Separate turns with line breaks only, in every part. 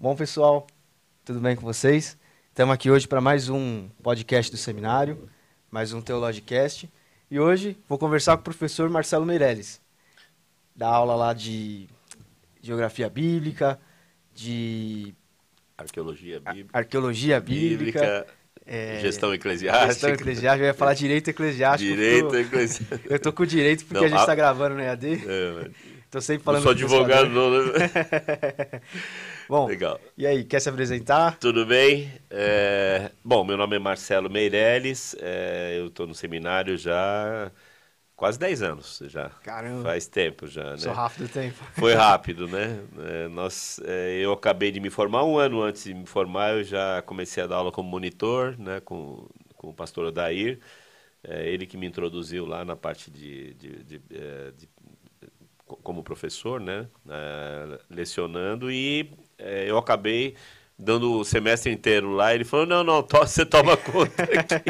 Bom, pessoal, tudo bem com vocês? Estamos aqui hoje para mais um podcast do seminário, mais um Teologicast. E hoje vou conversar com o professor Marcelo Meirelles, da aula lá de Geografia Bíblica, de
Arqueologia Bíblica,
Arqueologia Bíblica,
bíblica
é,
gestão eclesiástica.
Gestão eclesiástica, eu ia falar direito eclesiástico.
Direito
eu-
eclesiástico.
Eu tô com direito porque
Não,
a gente
a-
está gravando no EAD.
É,
Tô sempre falando
sou
com o
advogado, não, né?
Bom,
Legal.
e aí, quer se apresentar?
Tudo bem? É, bom, meu nome é Marcelo Meirelles, é, eu estou no seminário já quase 10 anos já.
Caramba,
Faz tempo já, né?
sou rápido tempo.
Foi rápido, né? É, nós, é, eu acabei de me formar, um ano antes de me formar, eu já comecei a dar aula como monitor, né, com, com o pastor Odair. É, ele que me introduziu lá na parte de, de, de, é, de- co- como professor, né, é, lecionando, e é, eu acabei dando o semestre inteiro lá. Ele falou: não, não, to- você toma conta aqui.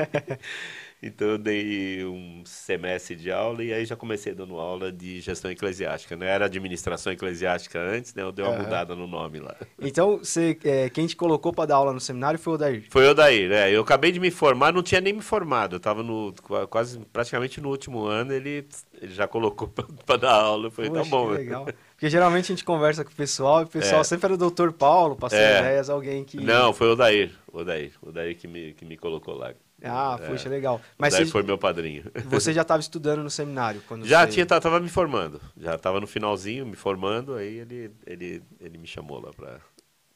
Então eu dei um semestre de aula e aí já comecei dando aula de gestão eclesiástica, né? Era administração eclesiástica antes, né? Eu dei uma
Aham.
mudada no nome lá.
Então, você, é, quem te colocou para dar aula no seminário foi o Odair.
Foi o daí, né? Eu acabei de me formar, não tinha nem me formado. Eu estava no qua- quase praticamente no último ano, ele, ele já colocou para dar aula. Eu falei, tá
Poxa,
bom.
que legal. Porque geralmente a gente conversa com o pessoal e o pessoal
É.
sempre era o doutor Paulo, passando
É.
ideias, alguém que...
Não, foi o Dair, o Dair, o Dair que me, que me colocou lá.
Ah,
É.
poxa, legal. Mas
Dair
você,
foi meu padrinho.
você já estava estudando no seminário? quando
Já
você-
tinha, tá- tava me formando. Já estava no finalzinho, me formando, aí ele, ele, ele me chamou lá para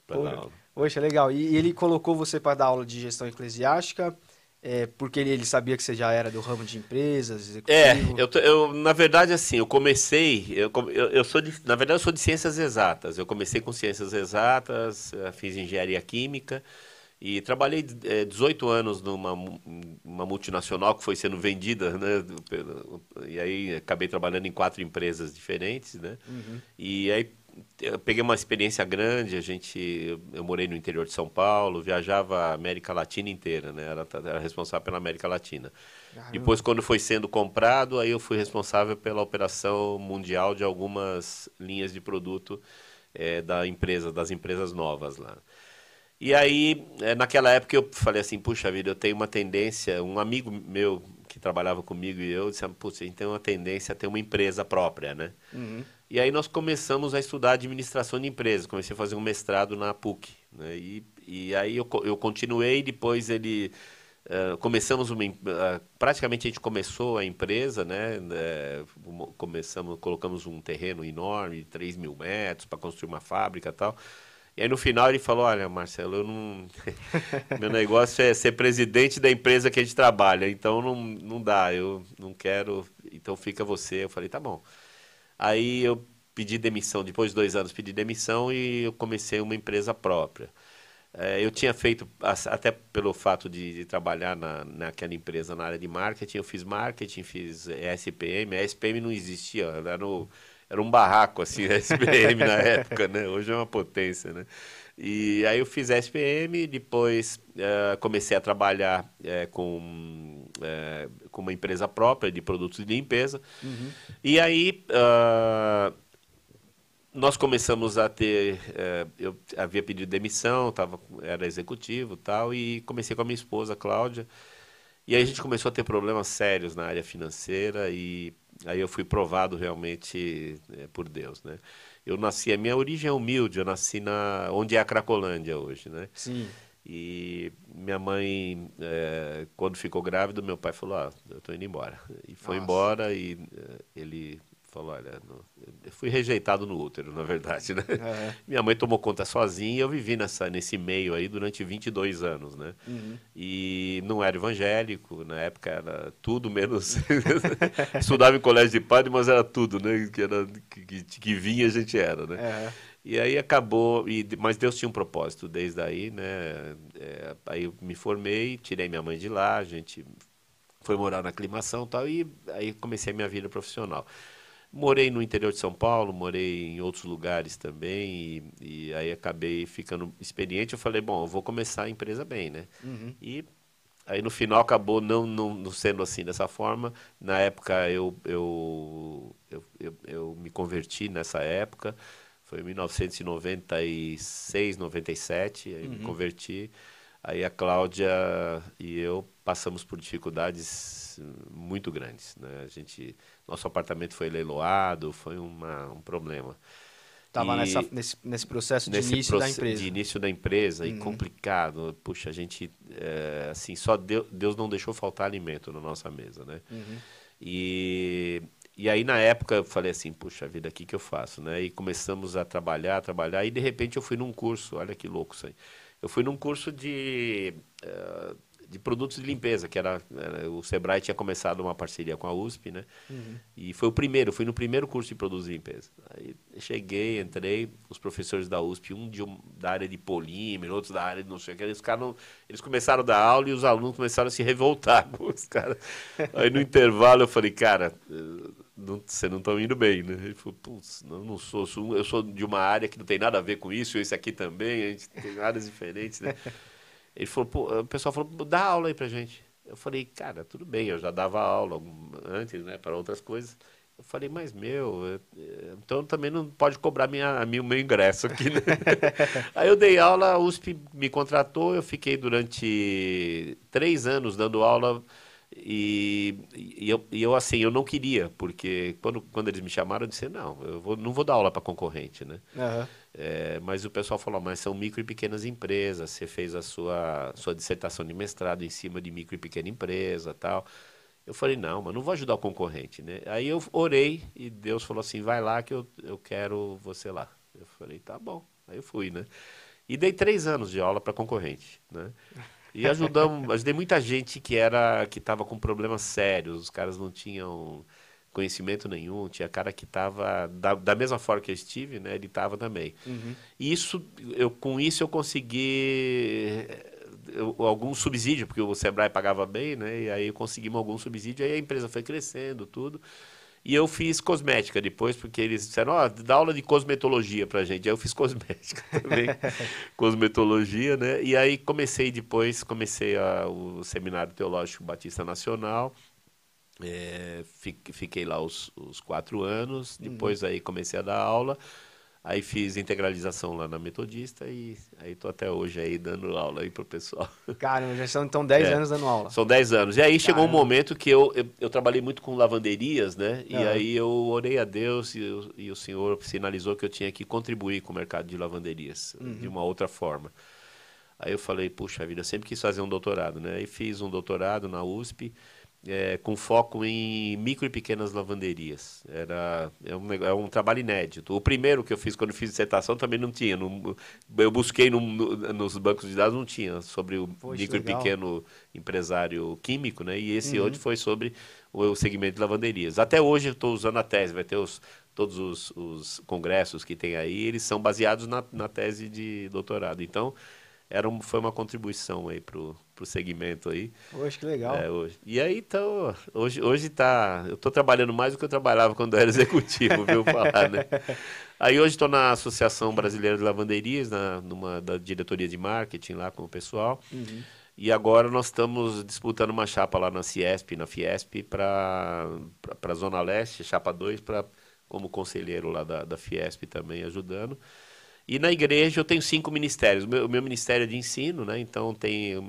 dar aula.
Poxa, legal. E, ele colocou você para dar aula de gestão eclesiástica, é, porque ele, ele sabia que você já era do ramo de empresas,
É,
executivo?
eu, tô- eu, na verdade, assim, eu comecei, eu, eu, eu sou de, na verdade, eu sou de ciências exatas. Eu comecei com ciências exatas, eh, fiz engenharia química e trabalhei eh, 18 anos numa uma multinacional que foi sendo vendida, né? E aí acabei trabalhando em quatro empresas diferentes, né?
Uhum.
E aí peguei uma experiência grande, a gente, eu, morei no interior de São Paulo, viajava a América Latina inteira, né? Era, era responsável pela América Latina.
Caramba.
Depois, quando foi sendo comprado, aí eu fui responsável pela operação mundial de algumas linhas de produto eh, da empresa, das empresas novas lá. E aí, eh, naquela época, eu falei assim, puxa vida, eu tenho uma tendência, um amigo meu que trabalhava comigo e eu disse, putz, a gente tem uma tendência a ter uma empresa própria, né?
Uhum.
E aí nós começamos a estudar administração de empresas. Comecei a fazer um mestrado na PUC. Né? E, e aí eu, eu continuei, depois ele... eh, começamos uma... ah, praticamente a gente começou a empresa, né? Mo- começamos, colocamos um terreno enorme, 3 mil metros, para construir uma fábrica e tal. E aí no final ele falou, olha, Marcelo, eu não... Meu negócio é ser presidente da empresa que a gente trabalha, então não, não dá, eu não quero, então fica você. Eu falei, tá bom. Aí eu pedi demissão, depois de dois anos pedi demissão e eu comecei uma empresa própria. Eh, eu tinha feito, até pelo fato de, de trabalhar na, naquela empresa na área de marketing, eu fiz marketing, fiz eh, SPM. A SPM não existia, era, no, era um barraco, assim, a SPM na época, né? Hoje é uma potência, né? E aí eu fiz SPM, depois eh, comecei a trabalhar eh, com, eh, com uma empresa própria de produtos de limpeza.
Uhum.
E aí ah, nós começamos a ter, eu havia pedido demissão, tava, era executivo e tal, e comecei com a minha esposa, Cláudia. E aí a gente começou a ter problemas sérios na área financeira e aí eu fui provado realmente eh, por Deus, né? Eu nasci, a minha origem é humilde, eu nasci na onde é a Cracolândia hoje, né?
Sim.
E minha mãe, eh, quando ficou grávida, meu pai falou: Ah, eu tô indo embora. E foi
Nossa.
embora e eh, ele falou: Olha, eu fui rejeitado no útero, na verdade, né?
Aham.
Minha mãe tomou conta sozinha e eu vivi nessa, nesse meio aí durante 22 anos, né?
Uhum.
E não era evangélico, na época era tudo menos. Estudava em colégio de padre, mas era tudo, né? Que, era, que, que, vinha a gente era, né?
É.
E aí acabou, e, mas Deus tinha um propósito desde aí, né? É, aí eu me formei, tirei minha mãe de lá, a gente foi morar na aclimação e tal, e aí comecei a minha vida profissional. Morei no interior de São Paulo, morei em outros lugares também, e, e aí acabei ficando experiente. Eu falei, bom, eu vou começar a empresa bem, né?
Uhum.
E aí no final acabou não, não, não sendo assim dessa forma. Na época eu, eu, eu, eu, eu me converti nessa época. Foi em 1996, 97, aí uhum. me converti. Aí a Cláudia e eu passamos por dificuldades muito grandes. Né? A gente, nosso apartamento foi leiloado, foi uma, um problema.
Estava nesse, nesse processo de nesse início da empresa.
De início da empresa, uhum. e complicado. Puxa, a gente, é, assim, só Deus, Deus não deixou faltar alimento na nossa mesa, né? Uhum. E, e aí, na época, eu falei assim, puxa vida, o que, que eu faço, né? E começamos a trabalhar, trabalhar, e de repente eu fui num curso, olha que louco isso aí. Eu fui num curso de, uh, de produtos de limpeza, que era, era, o Sebrae tinha começado uma parceria com a USP, né? Uhum. E foi o primeiro, fui no primeiro curso de produtos de limpeza. Aí cheguei, entrei, os professores da USP, um, de, um da área de polímero, outros da área de não sei o que, eles, ficaram, eles começaram a dar aula e os alunos começaram a se revoltar com os caras. Aí no intervalo eu falei, cara não, você não está indo bem, né? Ele falou, putz, não, não sou, sou, eu sou de uma área que não tem nada a ver com isso, esse aqui também, a gente tem áreas diferentes, né? Ele falou, o pessoal falou, dá aula aí pra gente. Eu falei, cara, tudo bem, eu já dava aula antes, né, para outras coisas. Eu falei, mas meu, então também não pode cobrar minha, minha, meu ingresso aqui, né? Aí eu dei aula, a USP me contratou, eu fiquei durante três anos dando aula e, e, eu, e eu, assim, eu não queria, porque quando, quando eles me chamaram, eu disse, não, eu vou, não vou dar aula para concorrente, né? Uhum. É, mas o pessoal falou, mas são micro e pequenas empresas, você fez a sua, sua dissertação de mestrado em cima de micro e pequena empresa tal. Eu falei, não, mas não vou ajudar o concorrente, né? Aí eu orei e Deus falou assim, vai lá que eu, eu quero você lá. Eu falei, tá bom. Aí eu fui, né? E dei três anos de aula para concorrente, né? E ajudamos, ajudei muita gente que era que estava com problemas sérios, os caras não tinham conhecimento nenhum, tinha cara que estava da, da mesma forma que eu estive, né? Ele estava também. Uhum. Isso, eu com isso eu consegui eu, algum subsídio, porque o Sebrae pagava bem, né? E aí conseguimos algum subsídio, aí a empresa foi crescendo, tudo. E eu fiz cosmética depois, porque eles disseram, ó, oh, dá aula de cosmetologia pra gente. Aí eu fiz cosmética também, cosmetologia, né? E aí comecei depois, comecei a, o Seminário Teológico Batista Nacional, é, fiquei lá os, os quatro anos, depois uhum. aí comecei a dar aula, Aí fiz integralização lá na Metodista e aí tô até hoje aí dando aula aí pro pessoal.
Caramba, já são então 10 é, anos dando aula.
São 10 anos. E aí chegou Caramba. um momento que eu, eu, eu, trabalhei muito com lavanderias, né? E aí eu orei a Deus e, eu, e, o Senhor sinalizou que eu tinha que contribuir com o mercado de lavanderias uhum. de uma outra forma. Aí eu falei, puxa vida, eu sempre quis fazer um doutorado, né? Aí fiz um doutorado na USP é, com foco em micro e pequenas lavanderias. Era é um, é um trabalho inédito. O primeiro que eu fiz quando eu fiz dissertação também não tinha. Não, eu busquei no, no, nos bancos de dados, não tinha sobre o Poxa, micro legal. e pequeno empresário químico, né? E esse uhum. hoje foi sobre o segmento de lavanderias. Até hoje eu estou usando a tese, vai ter os, todos os, os, congressos que tem aí, eles são baseados na, na tese de doutorado. Então, era um, foi uma contribuição aí pro, pro segmento aí.
Hoje que legal.
É, hoje. E aí então, hoje hoje tá, eu estou trabalhando mais do que eu trabalhava quando eu era executivo, viu falar, né? Aí hoje estou na Associação Brasileira de Lavanderias, na numa da diretoria de marketing lá com o pessoal. Uhum. E agora nós estamos disputando uma chapa lá na Ciesp, na Fiesp, para a Zona Leste, chapa 2, para como conselheiro lá da, da Fiesp também ajudando. E na igreja eu tenho cinco ministérios. O meu, o meu ministério é de ensino, né? Então tem eu,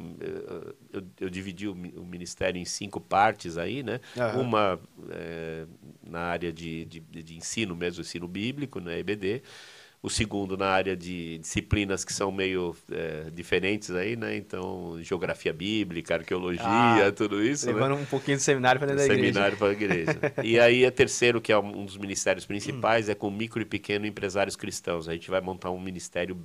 eu, eu dividi o, o, ministério em cinco partes aí, né? Uhum. Uma é, na área de, de, de, ensino mesmo, ensino bíblico, né? EBD o segundo na área de disciplinas que são meio é, diferentes aí, né? Então, geografia bíblica, arqueologia, ah, tudo isso.
Né? Levando
né?
um pouquinho de seminário para dentro da igreja.
Seminário para a igreja. e aí, a terceiro, que é um dos ministérios principais, é com micro e pequeno empresários cristãos. A gente vai montar um ministério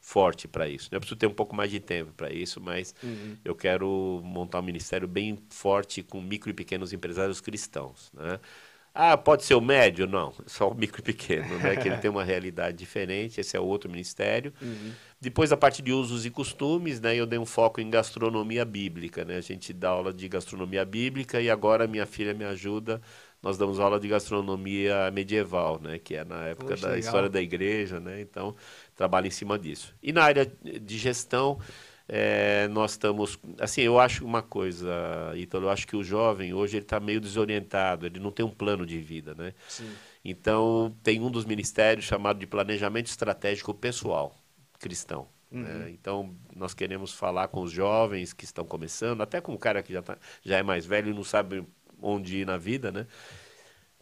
forte para isso. Eu preciso ter um pouco mais de tempo para isso, mas uhum. eu quero montar um ministério bem forte com micro e pequenos empresários cristãos, né? Ah, pode ser o médio? Não, só o micro e pequeno, né? que ele tem uma realidade diferente, esse é outro ministério. Uhum. Depois, a parte de usos e costumes, né? eu dei um foco em gastronomia bíblica. Né? A gente dá aula de gastronomia bíblica e agora minha filha me ajuda. Nós damos aula de gastronomia medieval, né? que é na época Poxa, da legal. história da igreja. Né? Então, trabalho em cima disso. E na área de gestão é, nós estamos. Assim, eu acho uma coisa, Ítalo, eu acho que o jovem hoje ele está meio desorientado, ele não tem um plano de vida, né? Sim. Então, tem um dos ministérios chamado de Planejamento Estratégico Pessoal Cristão. Uhum. Né? Então, nós queremos falar com os jovens que estão começando, até com o cara que já, tá, já é mais velho e não sabe onde ir na vida, né?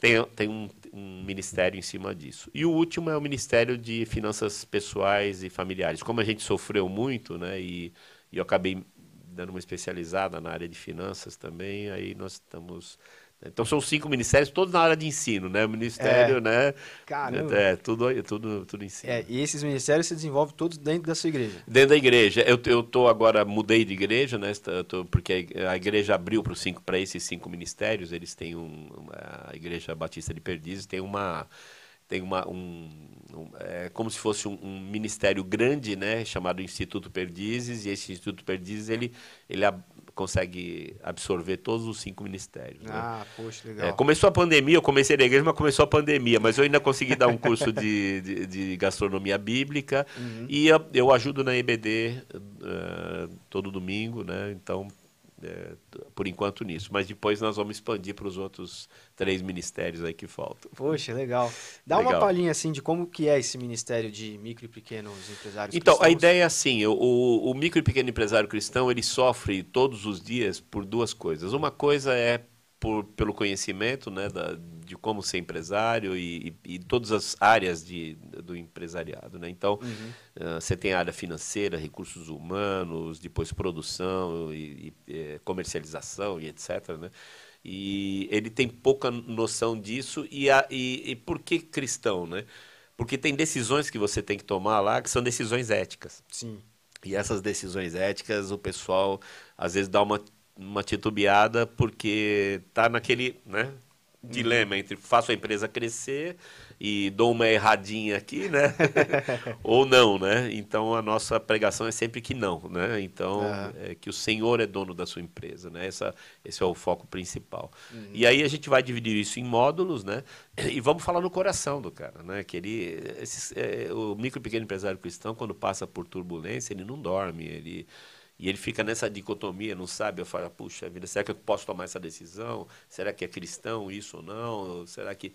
Tem, tem um, um, ministério em cima disso. E o último é o Ministério de Finanças Pessoais e Familiares. Como a gente sofreu muito, né? E, e eu acabei dando uma especializada na área de finanças também, aí nós estamos então são cinco ministérios, todos na área de ensino, né? O ministério, é. né?
Caramba.
É, tudo, tudo, tudo ensino.
É, e esses ministérios se desenvolvem todos dentro da sua igreja?
Dentro da igreja. Eu, eu tô agora, mudei de igreja, né? Tô, porque a igreja abriu para esses cinco ministérios. Eles têm um, a Igreja Batista de Perdizes tem uma tem uma um, um, é como se fosse um, um, ministério grande, né, chamado Instituto Perdizes, e esse Instituto Perdizes ele ele consegue absorver todos os cinco ministérios. Né?
Ah, poxa, legal.
É, começou a pandemia, eu comecei na igreja, mas começou a pandemia, mas eu ainda consegui dar um curso de, de, de gastronomia bíblica uhum. e eu, eu, ajudo na EBD uh, eh, todo domingo, né? Então é, por enquanto nisso. Mas depois nós vamos expandir para os outros três ministérios aí que faltam.
Poxa, legal. Dá legal. uma palhinha assim de como que é esse ministério de micro e pequenos empresários
Então,
cristãos.
a ideia é assim, o, o micro e pequeno empresário cristão, ele sofre todos os dias por duas coisas. Uma coisa é por, pelo conhecimento né, da, de como ser empresário e, e, e, todas as áreas de, do empresariado. Né? Então, uhum. uh, você tem a área financeira, recursos humanos, depois produção e, e eh, comercialização e etc. Né? E ele tem pouca noção disso. E, a, e, por que cristão? Né? Porque tem decisões que você tem que tomar lá que são decisões éticas.
Sim.
E essas decisões éticas, o pessoal às vezes dá uma uma titubeada porque tá naquele né, dilema entre faço a empresa crescer e dou uma erradinha aqui, né? Ou não, né? Então a nossa pregação é sempre que não, né? Então uhum. é que o Senhor é dono da sua empresa, né? Essa, esse é o foco principal. Uhum. E aí a gente vai dividir isso em módulos, né? E vamos falar no coração do cara, né? Que ele, esse, é, o micro e pequeno empresário cristão quando passa por turbulência ele não dorme, ele e ele fica nessa dicotomia, não sabe, eu falo, puxa vida, será que eu posso tomar essa decisão? Será que é cristão isso ou não? Será que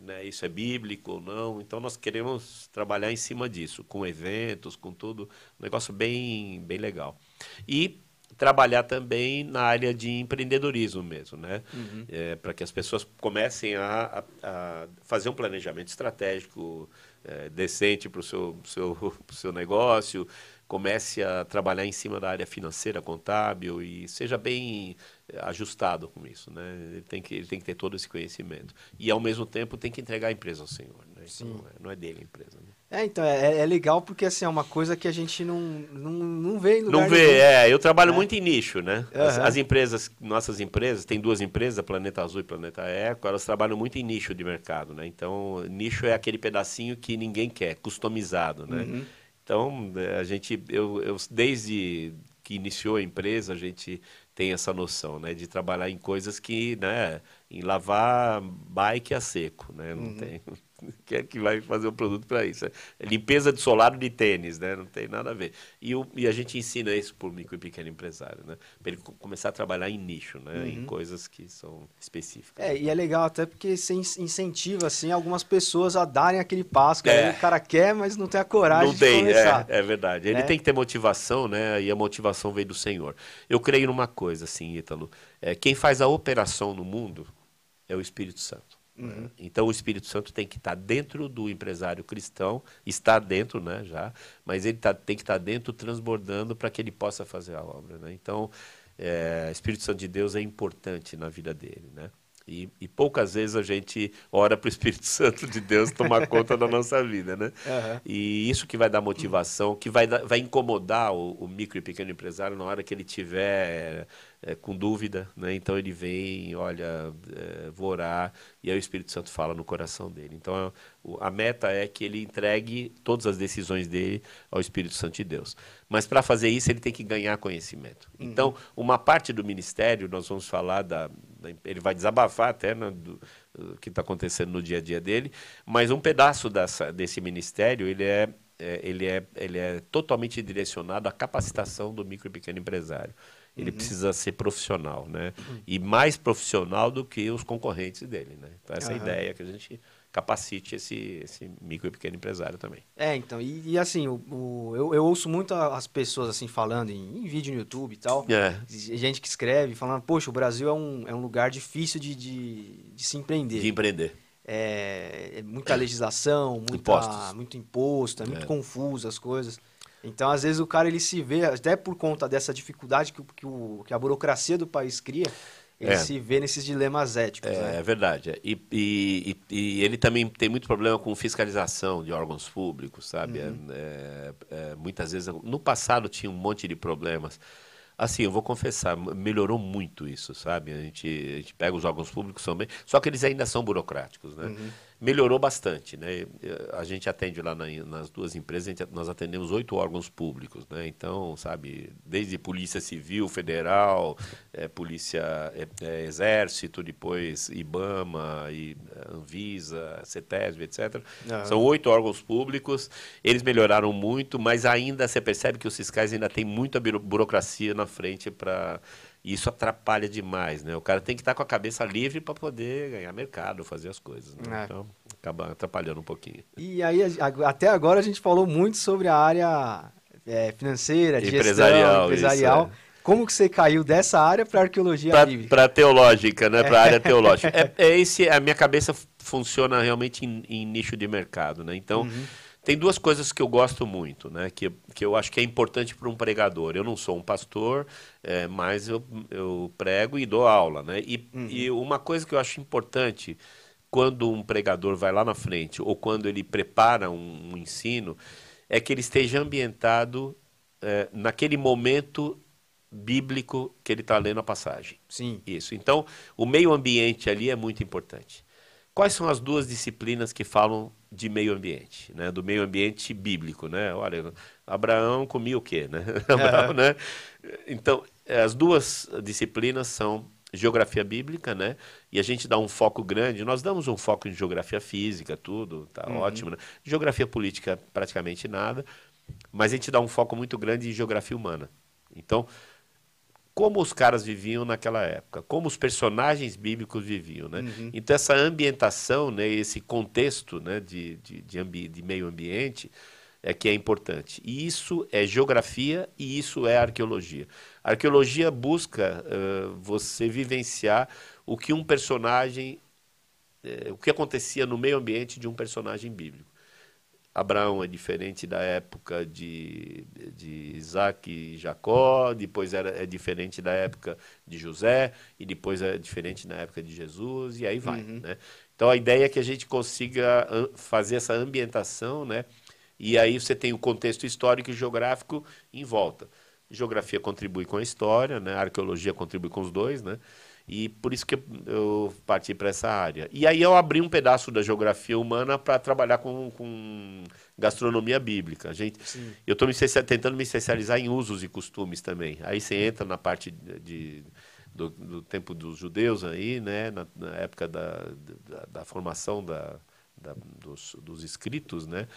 né, isso é bíblico ou não? Então nós queremos trabalhar em cima disso, com eventos, com tudo, um negócio bem, bem legal. E trabalhar também na área de empreendedorismo mesmo, né? Uhum. É, para que as pessoas comecem a, a, a, fazer um planejamento estratégico é, decente para o seu, seu, seu negócio, comece a trabalhar em cima da área financeira, contábil e seja bem eh, ajustado com isso, né? Ele tem que, ele tem que ter todo esse conhecimento. E, ao mesmo tempo, tem que entregar a empresa ao Senhor, né? Então, não, é, não é dele a empresa, né?
É, então, é, é, legal porque, assim, é uma coisa que a gente não, não, não vê em lugar
Não vê, nenhum. é. Eu trabalho é. muito em nicho, né? Uhum. As, as, empresas, nossas empresas, tem duas empresas, Planeta Azul e Planeta Eco, elas trabalham muito em nicho de mercado, né? Então, nicho é aquele pedacinho que ninguém quer, customizado, né? Uhum. Então, é, a gente, eu, eu, desde que iniciou a empresa, a gente tem essa noção, né, de trabalhar em coisas que, né, em lavar bike a seco, né, não uhum. tem que é que vai fazer um produto para isso. É limpeza de solado de tênis, né? Não tem nada a ver. E, o, e a gente ensina isso para o micro e pequeno empresário, né? Para ele começar a trabalhar em nicho, né? Uhum. Em coisas que são específicas.
É, e é legal até porque você incentiva, assim, algumas pessoas a darem aquele passo que é. o cara quer, mas não tem a coragem não tem, de começar.
É, é verdade. Ele é. tem que ter motivação, né? E a motivação vem do Senhor. Eu creio numa coisa, assim, Ítalo. É, quem faz a operação no mundo é o Espírito Santo. Uhum. Então o Espírito Santo tem que estar dentro do empresário cristão, está dentro, né, já, mas ele tá, tem que estar dentro transbordando para que ele possa fazer a obra, né? Então, é, Espírito Santo de Deus é importante na vida dele, né? E, e, poucas vezes a gente ora para o Espírito Santo de Deus tomar conta da nossa vida, né? Uhum. E isso que vai dar motivação, que vai, vai incomodar o, o, micro e pequeno empresário na hora que ele tiver é, com dúvida, né? Então ele vem, olha, é, vou orar, e aí o Espírito Santo fala no coração dele. Então a, a meta é que ele entregue todas as decisões dele ao Espírito Santo de Deus. Mas para fazer isso ele tem que ganhar conhecimento. Uhum. Então uma parte do ministério nós vamos falar da ele vai desabafar até né, do, do que está acontecendo no dia a dia dele, mas um pedaço dessa, desse ministério ele é é, ele, é, ele é totalmente direcionado à capacitação do micro e pequeno empresário. Ele uhum. precisa ser profissional, né? Uhum. E mais profissional do que os concorrentes dele, né? Então, essa é a ideia que a gente capacite esse, esse micro e pequeno empresário também.
É, então, e, e assim, o, o, eu, eu ouço muito as pessoas assim falando em, em, vídeo no YouTube e tal,
é.
gente que escreve falando, poxa, o Brasil é um, é um lugar difícil de, de, de se empreender.
De empreender.
É, é muita legislação, muita, muito imposto, é muito é. confuso as coisas. Então, às vezes, o cara ele se vê, até por conta dessa dificuldade que, que, o, que a burocracia do país cria, ele é. se vê nesses dilemas éticos.
É,
né?
é verdade. É. E, e, e, ele também tem muito problema com fiscalização de órgãos públicos, sabe? Uhum. É, é, muitas vezes, no passado tinha um monte de problemas. Assim, eu vou confessar, melhorou muito isso, sabe? A gente, a gente pega os órgãos públicos também, só que eles ainda são burocráticos, né? Uhum melhorou bastante. Né? A gente atende lá na, nas duas empresas, gente, nós atendemos oito órgãos públicos. Né? Então, sabe, desde Polícia Civil, Federal, é, Polícia é, é, Exército, depois IBAMA, e, Anvisa, CETESB, etc. Uhum. São oito órgãos públicos. Eles melhoraram muito, mas ainda você percebe que os fiscais ainda têm muita burocracia na frente para e isso atrapalha demais, né? O cara tem que estar com a cabeça livre para poder ganhar mercado, fazer as coisas. Né? É. Então, acaba atrapalhando um pouquinho.
E aí, até agora a gente falou muito sobre a área é, financeira, de
empresarial,
gestão, empresarial. Isso, é. Como que você caiu dessa área para arqueologia
Para teológica, né? Para a área teológica. É, é, esse, a minha cabeça funciona realmente em, em nicho de mercado, né? Então, uhum. Tem duas coisas que eu gosto muito, né? que, que eu acho que é importante para um pregador. Eu não sou um pastor, é, mas eu, eu prego e dou aula. Né? E, uhum. e uma coisa que eu acho importante quando um pregador vai lá na frente ou quando ele prepara um, um ensino é que ele esteja ambientado é, naquele momento bíblico que ele está lendo a passagem.
Sim.
Isso. Então, o meio ambiente ali é muito importante. Quais são as duas disciplinas que falam de meio ambiente, né? Do meio ambiente bíblico, né? Olha, Abraão comia o quê, né? Abraão, é. né? Então, as duas disciplinas são geografia bíblica, né? E a gente dá um foco grande, nós damos um foco em geografia física, tudo, tá uhum. ótimo, né? Geografia política praticamente nada, mas a gente dá um foco muito grande em geografia humana. Então, como os caras viviam naquela época, como os personagens bíblicos viviam, né? Uhum. Então essa ambientação, né, esse contexto, né, de, de, de, ambi de, meio ambiente é que é importante. E isso é geografia e isso é arqueologia. A arqueologia busca uh, você vivenciar o que um personagem, uh, o que acontecia no meio ambiente de um personagem bíblico. Abraão é diferente da época de, de Isaac e Jacó, depois era, é diferente da época de José, e depois é diferente na época de Jesus, e aí vai. Uhum. Né? Então a ideia é que a gente consiga fazer essa ambientação, né? e aí você tem o contexto histórico e geográfico em volta. Geografia contribui com a história, né? a arqueologia contribui com os dois, né? E por isso que eu parti para essa área. E aí eu abri um pedaço da geografia humana para trabalhar com, com, gastronomia bíblica. gente, eu estou me tentando me especializar em usos e costumes também. Aí você entra na parte de, de do, do, tempo dos judeus aí, né, na, na época da, da, da formação da, da, dos, dos escritos, né?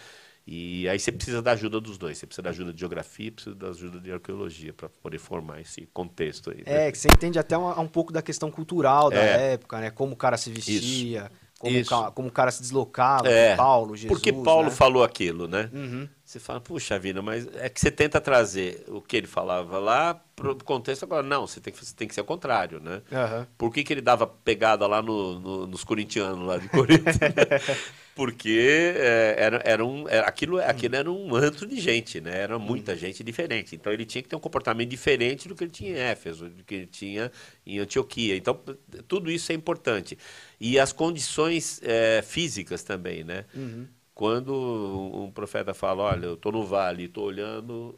E aí você precisa da ajuda dos dois. Você precisa da ajuda de geografia, precisa da ajuda de arqueologia para poder formar esse contexto aí.
Né? É, que você entende até um, um pouco da questão cultural da é. época, né? Como o cara se vestia. Isso. Como, Isso. como o cara se deslocava, é, Paulo, Jesus.
Porque Paulo né? falou aquilo, né? Uhum. Você fala, puxa vida, mas é que você tenta trazer o que ele falava lá para o contexto agora. Não, você tem que, você tem que ser o contrário, né? Uhum. Por que, que ele dava pegada lá no, no, nos corintianos lá de Corinto? Porque é, era, era um, era, aquilo, aquilo era um antro de gente, né? Era muita uhum. gente diferente. Então ele tinha que ter um comportamento diferente do que ele tinha em Éfeso, do que ele tinha em Antioquia. Então tudo isso é importante. E as condições é, físicas também, né? Uhum. Quando um profeta fala, olha, eu estou no vale, estou olhando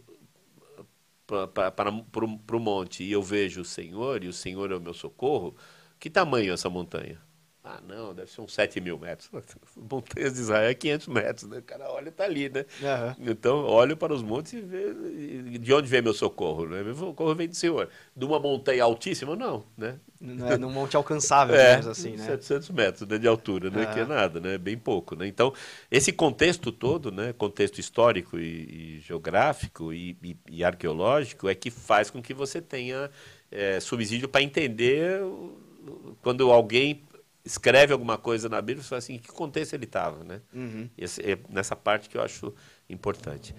para o monte e eu vejo o Senhor, e o Senhor é o meu socorro, que tamanho é essa montanha? Ah, não, deve ser uns 7 mil metros. Montanhas de Israel é 500 metros, né? O cara olha, tá ali, né? Uhum. Então, olho para os montes e vê de onde vem meu socorro, né? Meu socorro vem do Senhor. De uma montanha altíssima, não, né?
Não é num monte alcançável, é, assim, né?
700 metros né, de altura, né? Uhum. Que é nada, né? Bem pouco, né? Então, esse contexto todo, né? Contexto histórico e, e geográfico e, e, e, arqueológico é que faz com que você tenha é, subsídio para entender quando alguém escreve alguma coisa na Bíblia, você fala assim, em que contexto ele estava, né?
Uhum.
Esse, é nessa parte que eu acho importante.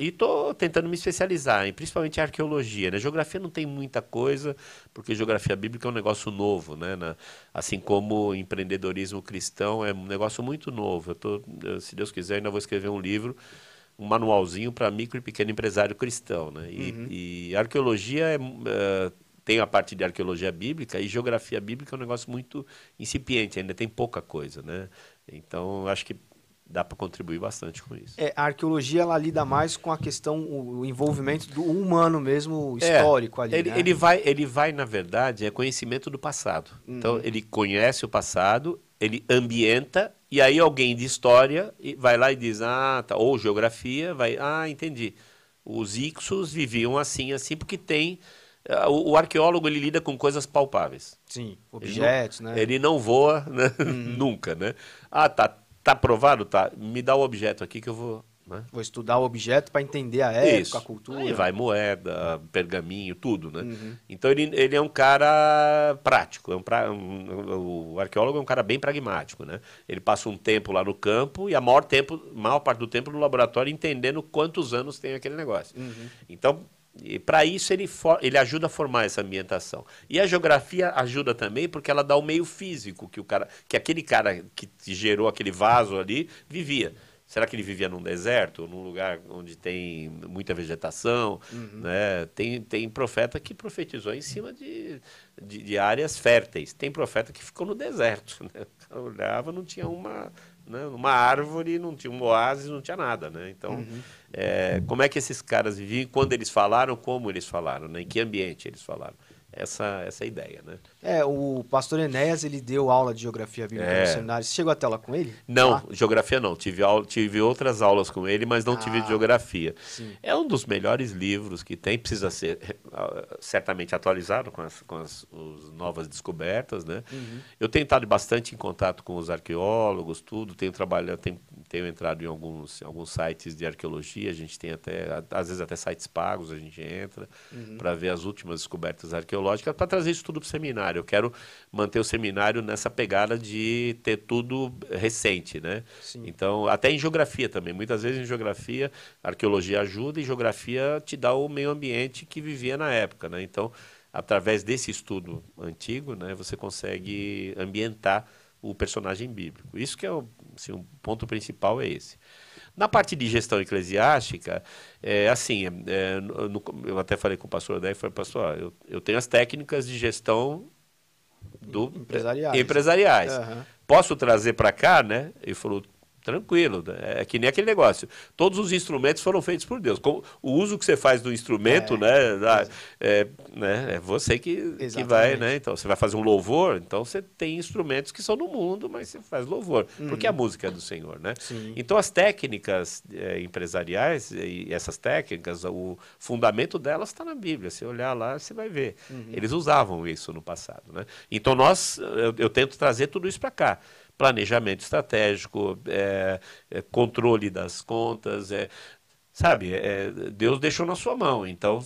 E estou tentando me especializar, em, principalmente arqueologia. Né? Geografia não tem muita coisa, porque geografia bíblica é um negócio novo, né? Na, assim como empreendedorismo cristão é um negócio muito novo. Eu tô, se Deus quiser, ainda vou escrever um livro um manualzinho para micro e pequeno empresário cristão. Né? E,
Uhum.
e arqueologia é, é, tem a parte de arqueologia bíblica e geografia bíblica é um negócio muito incipiente, ainda tem pouca coisa. Né? Então, acho que dá para contribuir bastante com isso.
É, a arqueologia ela lida mais com a questão, o, envolvimento do humano mesmo,
É,
histórico ali,
ele,
né?
ele vai, ele vai, na verdade, é conhecimento do passado.
Uhum.
Então, ele conhece o passado, ele ambienta, e aí alguém de história vai lá e diz, ah, tá, ou geografia, vai, ah, entendi. Os Ixos viviam assim, assim, porque tem. Ah, O, o arqueólogo ele lida com coisas palpáveis.
Sim, objetos, né?
Ele não voa né? nunca, né? Ah, tá, tá provado? Tá. Me dá o objeto aqui que eu vou. Né?
Vou estudar o objeto para entender a época,
Isso.
a cultura.
Aí vai moeda, pergaminho, tudo, né?
Uhum.
Então ele, ele é um cara prático, é um, pra- um- o arqueólogo é um cara bem pragmático, né? Ele passa um tempo lá no campo e a maior tempo, maior parte do tempo no laboratório entendendo quantos anos tem aquele negócio.
Uhum.
Então, para isso ele, for- ele ajuda a formar essa ambientação. E a geografia ajuda também porque ela dá o meio físico que o cara, que aquele cara que gerou aquele vaso ali vivia. Será que ele vivia num deserto, num lugar onde tem muita vegetação? Né? Tem, tem profeta que profetizou em cima de, de, de áreas férteis. Tem profeta que ficou no deserto. Né? O cara olhava, não tinha uma, né? uma árvore, não tinha um oásis, não tinha nada. Né? Então, é, como é que esses caras viviam? Quando eles falaram, como eles falaram? Né? Em que ambiente eles falaram? Essa, essa é a ideia. Né?
É, o pastor Enéas, ele deu aula de geografia bíblica
É.
no seminário. Você chegou até lá com ele?
Não,
Lá?
geografia não. Tive, aula, tive outras aulas com ele, mas não tive
Ah,
de geografia.
sim.
É um dos melhores livros que tem, precisa ser eh, certamente atualizado com as, com as novas descobertas, né?
Uhum.
Eu tenho estado bastante em contato com os arqueólogos, tudo, tenho trabalhado, tenho, tenho entrado em alguns, alguns sites de arqueologia, a gente tem até, às vezes até sites pagos, a gente entra
Uhum.
para ver as últimas descobertas arqueológicas, para trazer isso tudo para o seminário. Eu quero manter o seminário nessa pegada de ter tudo recente, né?
Sim.
Então, até em geografia também. Muitas vezes em geografia, arqueologia ajuda e geografia te dá o meio ambiente que vivia na época, né? Então, através desse estudo antigo, né, você consegue ambientar o personagem bíblico. Isso que é o, assim, o ponto principal é esse. Na parte de gestão eclesiástica, é assim, é, no- no- eu até falei com o pastor Odé, falei, pastor, eu, eu tenho as técnicas de gestão do
Empresariais.
empresariais.
Aham.
Posso trazer para cá, né? Ele falou, tranquilo, né? é que nem aquele negócio. Todos os instrumentos foram feitos por Deus. Como o uso que você faz do instrumento,
É,
né? da- É, né? é você que, que vai, né? Então você vai fazer um louvor, então você tem instrumentos que são do mundo, mas você faz louvor, porque a música é do Senhor, né?
Sim.
Então as técnicas eh, empresariais e essas técnicas, o fundamento delas está na Bíblia. Se olhar lá, você vai ver. Eles usavam isso no passado, né? Então nós, eu, eu tento trazer tudo isso para cá. Planejamento estratégico, eh, eh, controle das contas, eh, sabe? eh, Deus deixou na sua mão. Então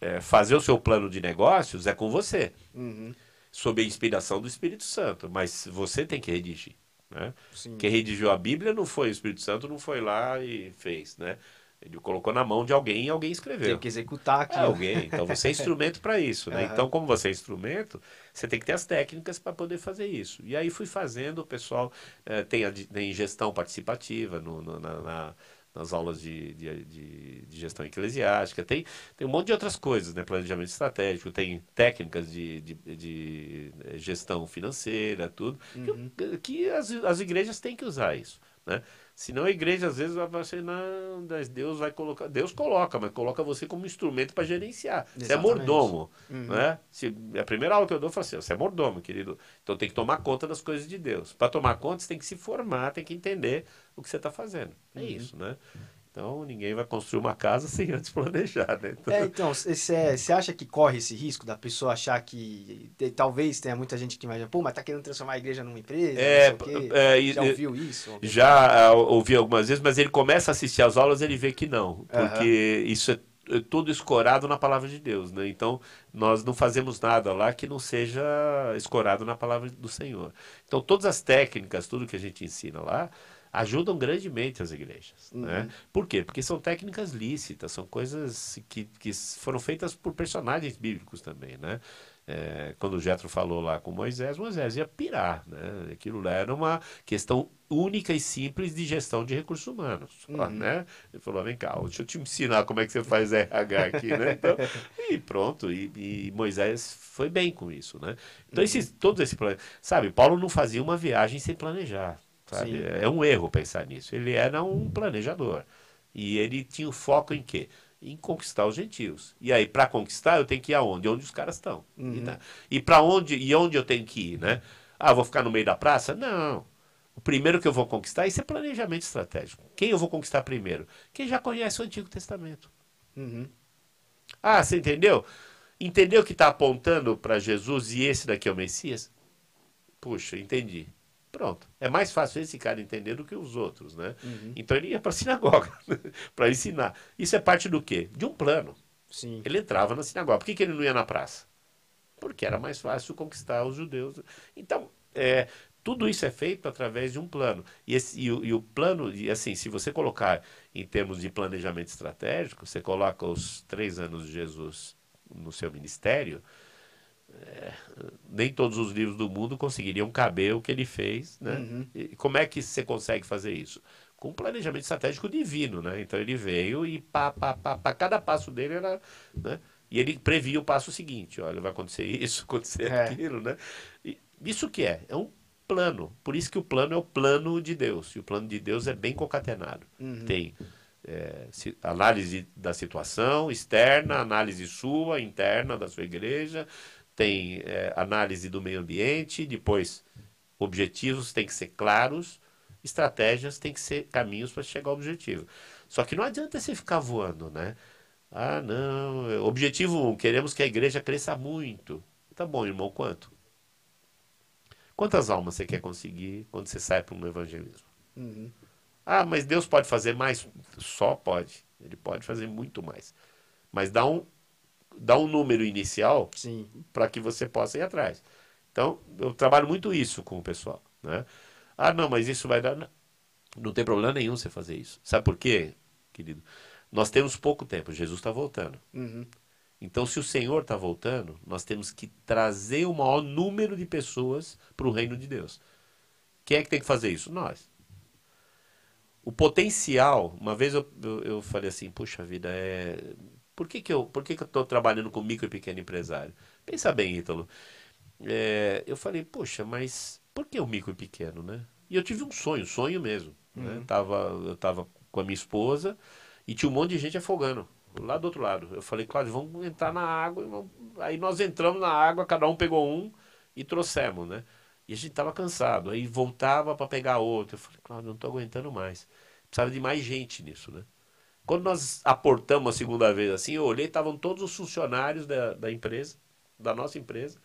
eh, fazer o seu plano de negócios é com você
Uhum.
sob a inspiração do Espírito Santo, mas você tem que redigir. Né?
Sim.
Quem redigiu a Bíblia não foi o Espírito Santo, não foi lá e fez, né? Ele colocou na mão de alguém e alguém escreveu.
Tem que executar aqui.
É alguém, então você é instrumento para isso, né?
Aham.
Então, como você é instrumento, você tem que ter as técnicas para poder fazer isso. E aí fui fazendo, o pessoal eh, tem, a, tem gestão participativa no- no- na- na- nas aulas de, de, de- de gestão eclesiástica, tem, tem um monte de outras coisas, né? Planejamento estratégico, tem técnicas de, de, de, eh, gestão financeira, tudo, que, que as, as igrejas têm que usar isso, né? Senão a igreja às vezes vai falar assim, não, Deus vai colocar. Deus coloca, mas coloca você como instrumento para gerenciar. Você é
Exatamente.
mordomo.
Uhum.
Né? Se, a primeira aula que eu dou, eu falo assim: você é mordomo, querido. Então tem que tomar conta das coisas de Deus. Para tomar conta, você tem que se formar, tem que entender o que você está fazendo. É
Uhum.
isso, né? Então ninguém vai construir uma casa sem antes planejar, né? Então,
É, então, você acha que corre esse risco da pessoa achar que talvez tenha muita gente que imagina, pô, mas tá querendo transformar a igreja numa empresa,
É,
não sei o quê.
é,
Já ouviu isso?
Já ah, ouvi algumas vezes, mas ele começa a assistir as aulas ele vê que não. Porque isso é tudo escorado na palavra de Deus, né? Então, nós não fazemos nada lá que não seja escorado na palavra do Senhor. Então, todas as técnicas, tudo que a gente ensina lá, ajudam grandemente as igrejas. Uhum. Né? Por quê? Porque são técnicas lícitas, são coisas que, que foram feitas por personagens bíblicos também, né? É, quando o Jetro falou lá com Moisés, Moisés ia pirar, né? Aquilo lá era uma questão única e simples de gestão de recursos humanos, uhum. né? Ele falou, vem cá, deixa eu te ensinar como é que você faz RH aqui, né? Então, e pronto, e, e, Moisés foi bem com isso, né? Então, uhum. esses, todos esse sabe, Paulo não fazia uma viagem sem planejar, sabe? É um erro pensar nisso. Ele era um planejador. E ele tinha o foco em quê? em conquistar os gentios. E aí, para conquistar, eu tenho que ir aonde? Onde os caras estão. Uhum. E, tá. e para onde e onde eu tenho que ir, né? Ah, vou ficar no meio da praça? Não. O primeiro que eu vou conquistar, isso é planejamento estratégico. Quem eu vou conquistar primeiro? Quem já conhece o Antigo Testamento. Uhum. Ah, você entendeu? Entendeu que está apontando para Jesus e esse daqui é o Messias? Puxa, entendi. Pronto. É mais fácil esse cara entender do que os outros, né? Uhum. Então ele ia para a sinagoga para ensinar. Isso é parte do quê? De um plano. Sim. Ele entrava na sinagoga. Por que, que ele não ia na praça? Porque era mais fácil conquistar os judeus. Então, é, tudo isso é feito através de um plano. E, esse, e, o, e o plano, e assim, se você colocar em termos de planejamento estratégico, você coloca os três anos de Jesus no seu ministério, é, nem todos os livros do mundo conseguiriam caber o que ele fez, né? Uhum. E como é que você consegue fazer isso? Com um planejamento estratégico divino, né? Então ele veio e pá, pá, pá, pá cada passo dele era, né? E ele previa o passo seguinte, olha, vai acontecer isso, acontecer é. aquilo, né? E isso que é? É um plano. Por isso que o plano é o plano de Deus. E o plano de Deus é bem concatenado. Uhum. Tem é, análise da situação externa, análise sua, interna da sua igreja, tem é, análise do meio ambiente, depois objetivos têm que ser claros, estratégias têm que ser caminhos para chegar ao objetivo. Só que não adianta você ficar voando, né? Ah, não, objetivo 1, um, queremos que a igreja cresça muito. Tá bom, irmão, quanto? Quantas almas você quer conseguir quando você sai para um evangelismo? Uhum. Ah, mas Deus pode fazer mais? Só pode. Ele pode fazer muito mais. Mas dá um, dá um número inicial para que você possa ir atrás. Então, eu trabalho muito isso com o pessoal. Né? Ah, não, mas isso vai dar. Não tem problema nenhum você fazer isso. Sabe por quê, querido? Nós temos pouco tempo, Jesus está voltando. Uhum. Então, se o Senhor está voltando, nós temos que trazer o maior número de pessoas para o reino de Deus. Quem é que tem que fazer isso? Nós. O potencial, uma vez eu, eu, eu falei assim, puxa vida, é, por que, que eu por que, que eu estou trabalhando com micro e pequeno empresário? Pensa bem, Ítalo. É, eu falei, poxa, mas por que o micro e pequeno, né? E eu tive um sonho, sonho mesmo. Né? Uhum. Né? Tava, eu estava com a minha esposa e tinha um monte de gente afogando lá do outro lado. Eu falei, Cláudio, vamos entrar na água. Vamos... Aí nós entramos na água, cada um pegou um e trouxemos, né? E a gente estava cansado. Aí voltava para pegar outro. Eu falei, Cláudio, não estou aguentando mais. Precisava de mais gente nisso, né? Quando nós aportamos a segunda vez assim, eu olhei, estavam todos os funcionários da, da empresa, da nossa empresa,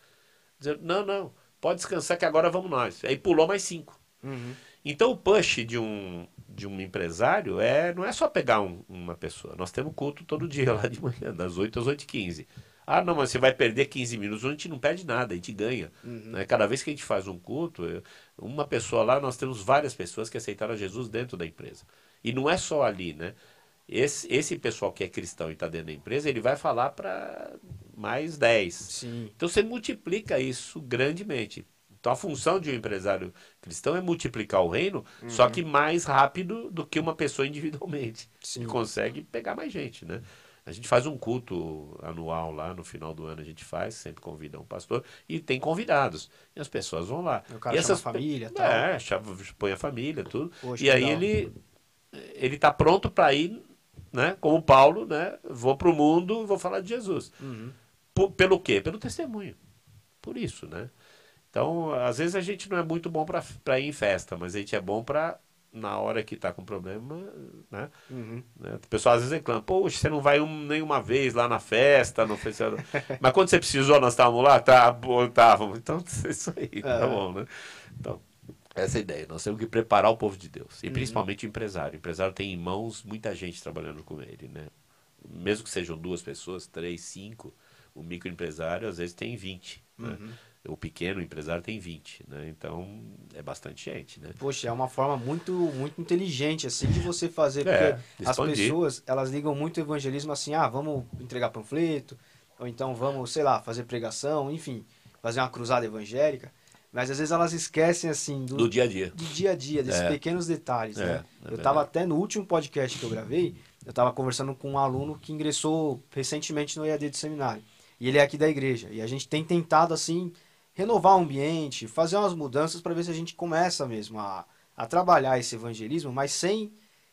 dizendo, não, não, pode descansar que agora vamos nós. Aí pulou mais cinco. Uhum. Então o push de um, de um empresário é não é só pegar um, uma pessoa. Nós temos culto todo dia lá de manhã, das 8 às 8 e 15 Ah, não, mas você vai perder 15 minutos. A gente não perde nada, a gente ganha. Uhum. Né? Cada vez que a gente faz um culto, uma pessoa lá, nós temos várias pessoas que aceitaram Jesus dentro da empresa. E não é só ali, né? Esse, esse pessoal que é cristão e está dentro da empresa, ele vai falar para mais 10. Sim. Então você multiplica isso grandemente. Então a função de um empresário cristão é multiplicar o reino, uhum. só que mais rápido do que uma pessoa individualmente. Sim. E consegue pegar mais gente, né? A gente faz um culto anual lá, no final do ano a gente faz, sempre convida um pastor, e tem convidados. E as pessoas vão lá.
O cara
e
essas família, tal.
É, põe a família, tudo. Poxa, e aí legal. ele ele está pronto para ir né? Como Paulo, né? Vou para o mundo, vou falar de Jesus. Uhum. Por, pelo quê? Pelo testemunho. Por isso, né? Então, às vezes a gente não é muito bom para ir em festa, mas a gente é bom para na hora que está com problema, né? Uhum. né? O pessoal às vezes reclama, poxa, você não vai um, nenhuma vez lá na festa, no festival. mas quando você precisou, nós estávamos lá, tá, estávamos. Então, isso aí, tá bom, né? Então, essa é a ideia. Nós temos que preparar o povo de Deus. E uhum. principalmente o empresário. O empresário tem em mãos muita gente trabalhando com ele, né? mesmo que sejam duas pessoas, três, cinco, o microempresário às vezes tem 20. Né? Uhum. Né? O pequeno empresário tem 20, né? Então é bastante gente, né?
Poxa, é uma forma muito muito inteligente assim de você fazer, é, porque as pessoas, elas ligam muito o evangelismo assim, ah, vamos entregar panfleto, ou então vamos, sei lá, fazer pregação, enfim, fazer uma cruzada evangélica. Mas às vezes elas esquecem assim
do, do dia a dia.
Do dia a dia, desses é. pequenos detalhes, é, né? É eu estava até no último podcast que eu gravei, eu estava conversando com um aluno que ingressou recentemente no EAD do seminário. E ele é aqui da igreja. E a gente tem tentado assim renovar o ambiente, fazer umas mudanças para ver se a gente começa mesmo a, a trabalhar esse evangelismo, mas sem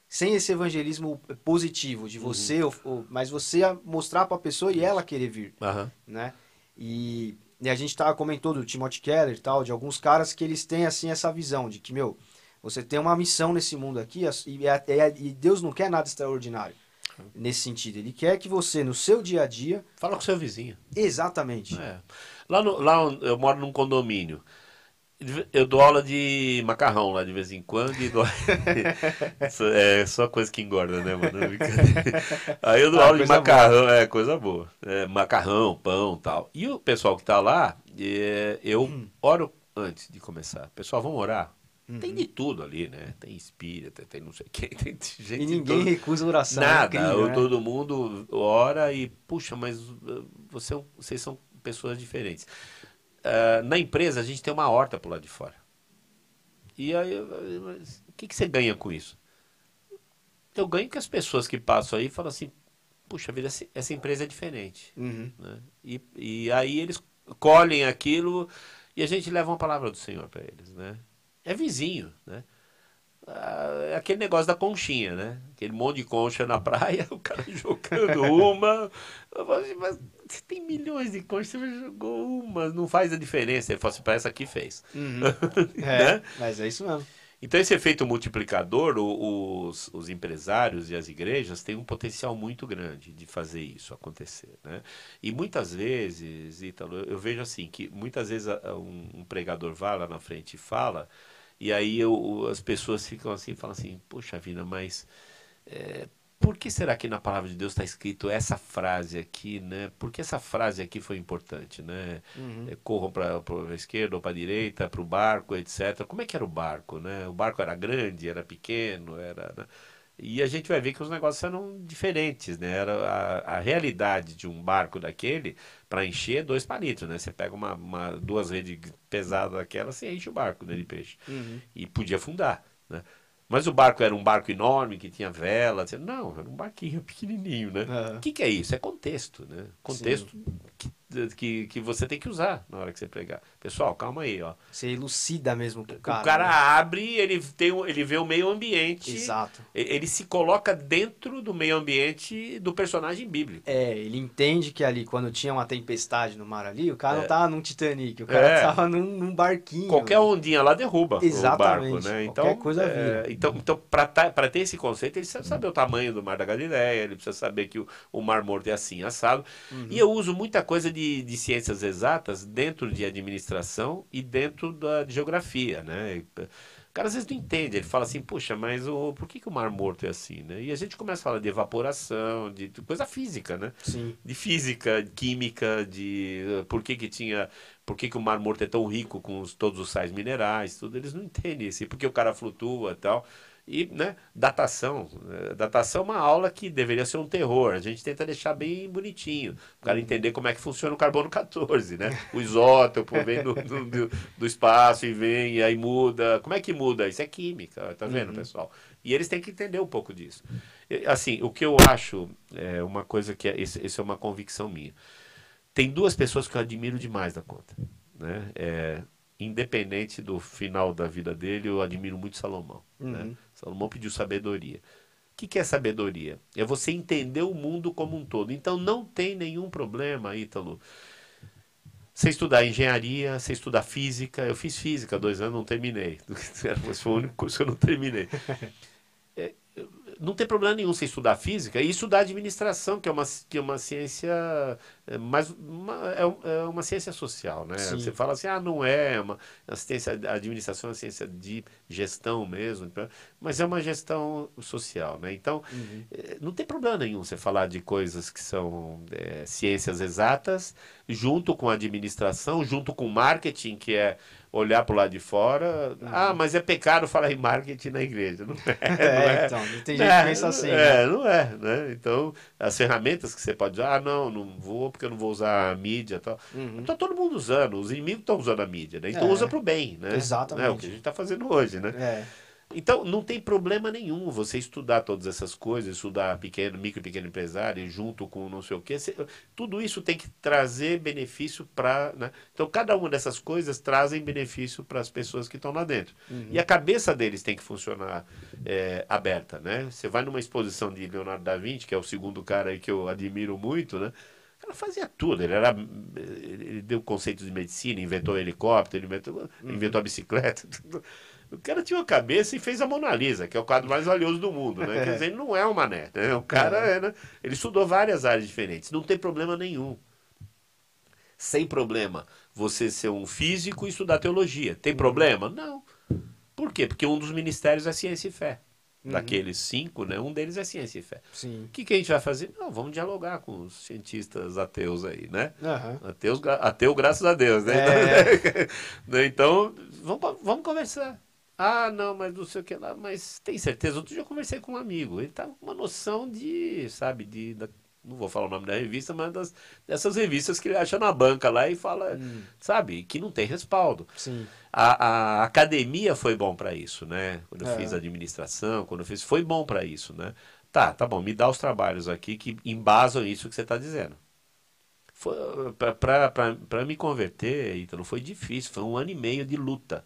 sem esse evangelismo positivo de você, uhum. ou, ou, mas você mostrar para a pessoa e ela querer vir, uhum. né? E, e, a gente tá, comentou do Timothy Keller e tal, de alguns caras que eles têm assim essa visão de que, meu, você tem uma missão nesse mundo aqui e, e Deus não quer nada extraordinário uhum. nesse sentido. Ele quer que você, no seu dia a dia...
Fala com seu vizinho.
Exatamente.
É. Lá, no, lá eu moro num condomínio. Eu dou aula de macarrão lá de vez em quando e dou... é só coisa que engorda, né, mano? Aí eu dou ah, aula de macarrão, boa. é coisa boa. É, macarrão, pão tal. E o pessoal que tá lá, é, eu hum. oro antes de começar. Pessoal, vamos orar? Uhum. Tem de tudo ali, né? Tem espírita, tem não sei quem, tem gente.
E ninguém todo... recusa oração.
É Nada, incrível, né? todo mundo ora e, puxa, mas uh, você, é vocês são pessoas diferentes. Uh, na empresa, a gente tem uma horta pro lado de fora. E aí, o que, que você ganha com isso? Eu ganho que as pessoas que passam aí falam assim, puxa vida, essa empresa é diferente. Uhum. Né? E, e aí eles colhem aquilo e a gente leva uma palavra do Senhor para eles, né? É vizinho, né? É aquele negócio da conchinha, né? Aquele monte de concha na praia, o cara jogando uma. Assim, mas você tem milhões de conchas, você jogou uma, não faz a diferença. Ele falou assim, essa aqui fez.
Uhum. é, né? Mas é isso mesmo.
Então, esse efeito multiplicador, os, os empresários e as igrejas têm um potencial muito grande de fazer isso acontecer. Né? E muitas vezes, Ítalo, eu vejo assim, que muitas vezes um, um pregador vai lá na frente e fala, e aí eu, as pessoas ficam assim, falam assim, poxa vida, mas é, por que será que na palavra de Deus está escrito essa frase aqui, né? Por que essa frase aqui foi importante, né? Uhum. É, corram para a esquerda ou para a direita, para o barco, etc. Como é que era o barco, né? O barco era grande, era pequeno, era... Né? E a gente vai ver que os negócios eram diferentes, né? Era a, a realidade de um barco daquele, para encher, dois palitos, né? Você pega uma, uma duas redes pesadas daquela, você enche o barco né, de peixe. Uhum. E podia afundar, né? Mas o barco era um barco enorme, que tinha vela. Não, era um barquinho pequenininho, né? O é. que, que é isso? É contexto, né? Contexto que que, que você tem que usar na hora que você pregar. Pessoal, calma aí, ó.
Você elucida mesmo pro cara.
O cara né? abre, ele tem ele vê o meio ambiente.
Exato.
Ele se coloca dentro do meio ambiente do personagem bíblico.
É, ele entende que ali, quando tinha uma tempestade no mar ali, o cara é. não tava num Titanic, o cara é. tava num, num, barquinho.
Qualquer ondinha lá derruba
Exatamente.
o barco, né?
Então, Qualquer coisa
é, vira. Então, então para tá, ter esse conceito, ele precisa saber o tamanho do mar da Galileia, ele precisa saber que o, o mar morto é assim, assado. Uhum. E eu uso muita coisa de, de ciências ciências exatas dentro de administração e dentro da de geografia, né? O cara às vezes não entende, ele fala assim, puxa, mas o, por que, que o mar morto é assim, né? E a gente começa a falar de evaporação, de, de coisa física, né?
Sim.
De física, química, de uh, por que que tinha, por que que o mar morto é tão rico com os, todos os sais minerais, tudo, eles não entendem assim, porque o cara flutua e tal. E, né, datação. Né, datação é uma aula que deveria ser um terror. A gente tenta deixar bem bonitinho. O cara entender como é que funciona o carbono 14, né? O isótopo vem do, do, do, espaço e vem, e aí muda. Como é que muda? Isso é química, tá vendo, uhum. pessoal? E eles têm que entender um pouco disso. Assim, o que eu acho, é uma coisa que, é, isso é uma convicção minha. Tem duas pessoas que eu admiro demais da conta, né? É, independente do final da vida dele, eu admiro muito Salomão. Né? Uhum. Né? Salomão pediu sabedoria. O que, é sabedoria? É você entender o mundo como um todo. Então não tem nenhum problema, Ítalo. Você estudar engenharia, você estudar física. Eu fiz física dois anos, não terminei. Foi o único curso que eu não terminei. Não tem problema nenhum você estudar física e estudar administração, que é uma, que é uma ciência é mais uma, é, é uma ciência social, né? Sim. Você fala assim, ah, não é, é uma assistência, a administração é uma ciência de gestão mesmo, mas é uma gestão social, né? Então, uhum. É, não tem problema nenhum você falar de coisas que são é, ciências exatas, junto com a administração, junto com marketing, que é olhar para o lado de fora. Uhum. Ah, mas é pecado falar em marketing na igreja. Não é. é,
não é. então, tem gente é, que pensa assim.
É, né? não é, né? Então, as ferramentas que você pode usar, ah, não, não vou porque eu não vou usar a mídia e tal. Uhum. Tá todo mundo usando, os inimigos estão usando a mídia, né? Então é. usa para o bem, né?
Exatamente.
É o que a gente está fazendo hoje, né? É. Então, não tem problema nenhum você estudar todas essas coisas, estudar pequeno, micro e pequeno empresário, junto com não sei o quê. Tudo isso tem que trazer benefício para. Né? Então, cada uma dessas coisas trazem benefício para as pessoas que estão lá dentro. Uhum. E a cabeça deles tem que funcionar é, aberta. Né? Você vai numa exposição de Leonardo da Vinci, que é o segundo cara aí que eu admiro muito, né? Ela fazia tudo. Ele, era, ele deu conceitos de medicina, inventou helicóptero, inventou, uhum. inventou a bicicleta. Tudo. O cara tinha uma cabeça e fez a Mona Lisa, que é o quadro mais valioso do mundo, né? Quer dizer, ele não é um mané, né? O cara, é. né? ele estudou várias áreas diferentes, não tem problema nenhum. Sem problema você ser um físico e estudar teologia. Tem problema? Não. Por quê? Porque um dos ministérios é ciência e fé. Uhum. Daqueles cinco, né? Um deles é ciência e fé.
Sim.
O que, que a gente vai fazer? Não, vamos dialogar com os cientistas ateus aí, né? Uhum. Ateus, ateu, graças a Deus, né? É. Então, vamos, vamos conversar. Ah, não, mas não sei o que lá. Mas tem certeza? Outro dia eu conversei com um amigo. Ele tá com uma noção de, sabe, de. Da, não vou falar o nome da revista, mas das, dessas revistas que ele acha na banca lá e fala, hum. sabe, que não tem respaldo.
Sim.
A, a academia foi bom para isso, né? Quando eu é. fiz administração, quando eu fiz. Foi bom para isso, né? Tá, tá bom, me dá os trabalhos aqui que embasam isso que você está dizendo. Para me converter, então, foi difícil, foi um ano e meio de luta.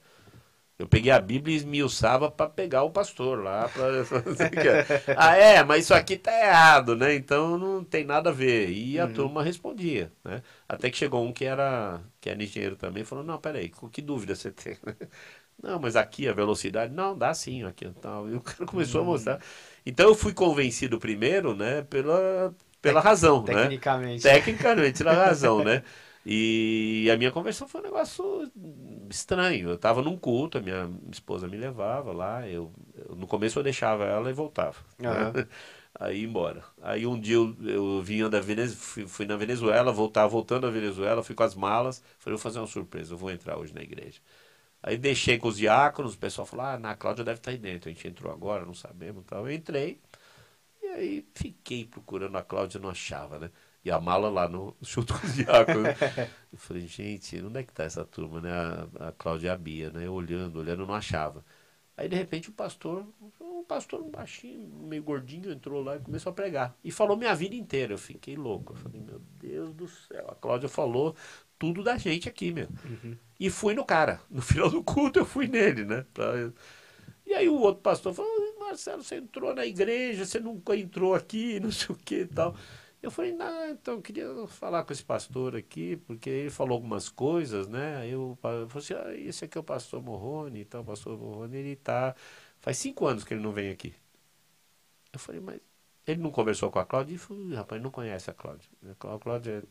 Eu peguei a Bíblia e esmiuçava para pegar o pastor lá. Pra... ah, é, mas isso aqui tá errado, né? Então não tem nada a ver. E a uhum. turma respondia, né? Até que chegou um que era, que era engenheiro também falou, não, peraí, que dúvida você tem? não, mas aqui a velocidade, não, dá sim, aqui tal. E o cara começou uhum. a mostrar. Então eu fui convencido primeiro, né, pela, pela razão,
tecnicamente.
né? Tecnicamente. Tecnicamente, pela razão, né? E a minha conversão foi um negócio estranho. Eu estava num culto, a minha esposa me levava lá. Eu, eu no começo eu deixava ela e voltava. Uhum. Né? Aí embora. Aí um dia eu, eu vinha da Venezuela, fui, fui, na Venezuela, voltava voltando da Venezuela, fui com as malas. Falei, vou fazer uma surpresa, eu vou entrar hoje na igreja. Aí deixei com os diáconos, o pessoal falou, ah, na Cláudia deve estar aí dentro. A gente entrou agora, não sabemos tal. Eu entrei. E aí fiquei procurando a Cláudia, não achava, né? E a mala lá no junto com os diáconos. eu falei, gente, onde é que tá essa turma, né? A, a Cláudia e a Bia, né? Eu olhando, olhando, não achava. Aí, de repente, o pastor, um pastor baixinho, meio gordinho, entrou lá e começou a pregar. E falou minha vida inteira. Eu fiquei louco. Eu falei, meu Deus do céu. A Cláudia falou tudo da gente aqui, meu. Uhum. E fui no cara. No final do culto, eu fui nele, né? Pra... E aí o outro pastor falou, Marcelo, você entrou na igreja, você nunca entrou aqui, não sei o que e tal. Eu falei, não, então eu queria falar com esse pastor aqui, porque ele falou algumas coisas, né? Aí eu, eu falei assim, ah, esse aqui é o pastor Morrone, então o pastor Morrone, ele tá. Faz cinco anos que ele não vem aqui. Eu falei, mas ele não conversou com a Cláudia? E falei, rapaz, não conhece a Cláudia. A Cláudia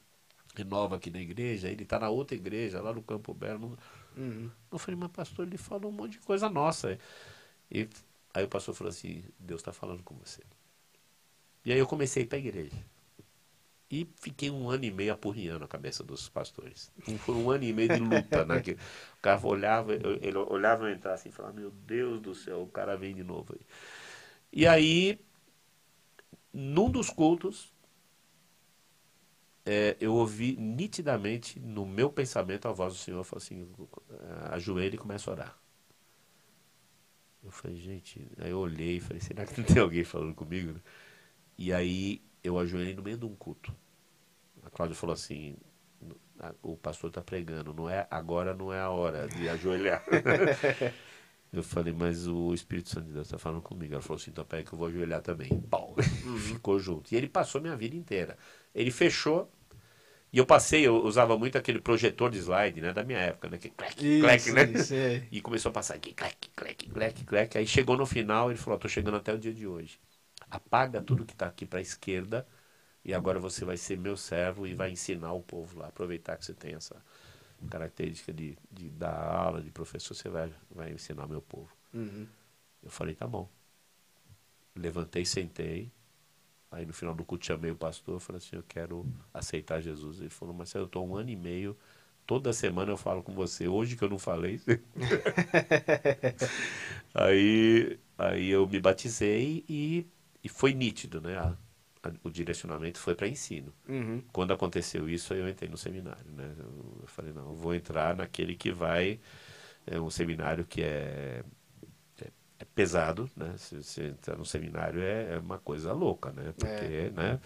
é nova aqui na igreja, ele está na outra igreja, lá no Campo Belo. Uhum. Eu falei, mas pastor, ele falou um monte de coisa nossa. E aí o pastor falou assim, Deus está falando com você. E aí eu comecei para a igreja. E fiquei um ano e meio apurriando a cabeça dos pastores. Foi um ano e meio de luta, né? Que o cara olhava, ele olhava eu entrar assim e falava, meu Deus do céu, o cara vem de novo aí. E aí, num dos cultos, é, eu ouvi nitidamente no meu pensamento a voz do Senhor falou assim, ajoelha e começa a orar. Eu falei, gente, aí eu olhei e falei, será que não tem alguém falando comigo? E aí eu ajoelhei no meio de um culto. A Cláudia falou assim: o pastor está pregando, não é agora não é a hora de ajoelhar. eu falei, mas o Espírito Santo de Deus está falando comigo. Ela falou assim: então pega que eu vou ajoelhar também. Bom, uhum. ficou junto. E ele passou minha vida inteira. Ele fechou. E eu passei, eu usava muito aquele projetor de slide, né, da minha época, né, que clac, isso, clac, né? Isso, é. E começou a passar aqui, clac, clac, clac, clac. Aí chegou no final, ele falou, tô chegando até o dia de hoje. Apaga tudo que está aqui para a esquerda e agora você vai ser meu servo e vai ensinar o povo lá. Aproveitar que você tem essa característica de, de dar aula, de professor, você vai, vai ensinar meu povo.
Uhum.
Eu falei, tá bom. Levantei, sentei. Aí no final do culto chamei o pastor, falei assim, eu quero aceitar Jesus. Ele falou, mas eu estou um ano e meio, toda semana eu falo com você. Hoje que eu não falei. aí, aí eu me batizei e, e foi nítido, né? A, a, o direcionamento foi para ensino.
Uhum.
Quando aconteceu isso, eu entrei no seminário, né? Eu, eu falei, não, eu vou entrar naquele que vai... É um seminário que é é pesado, né? Se você entrar no seminário é, é, uma coisa louca, né? Porque, é. né?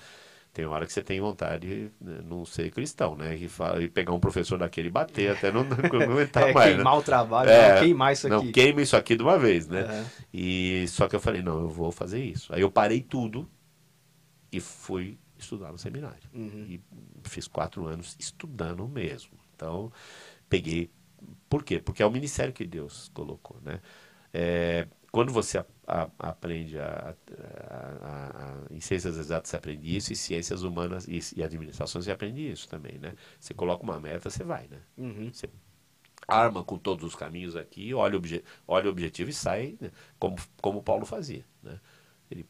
Tem hora que você tem vontade de né, não ser cristão, né? E, fala, e pegar um professor daquele e bater até não, não aguentar
é,
mais.
Queimar
né?
o trabalho, é, não, queimar isso aqui.
Não, queima isso aqui de uma vez, né? Uhum. E só que eu falei, não, eu vou fazer isso. Aí eu parei tudo e fui estudar no seminário.
Uhum.
E fiz quatro anos estudando mesmo. Então, peguei. Por quê? Porque é o ministério que Deus colocou, né? É, quando você a, a, aprende a, em ciências exatas, você aprende isso, e ciências humanas e, e administração, você aprende isso também, né? Você coloca uma meta, você vai, né?
Uhum.
Você arma com todos os caminhos aqui, olha o, obje, olha o objetivo e sai, né? como, como Paulo fazia, né? Ele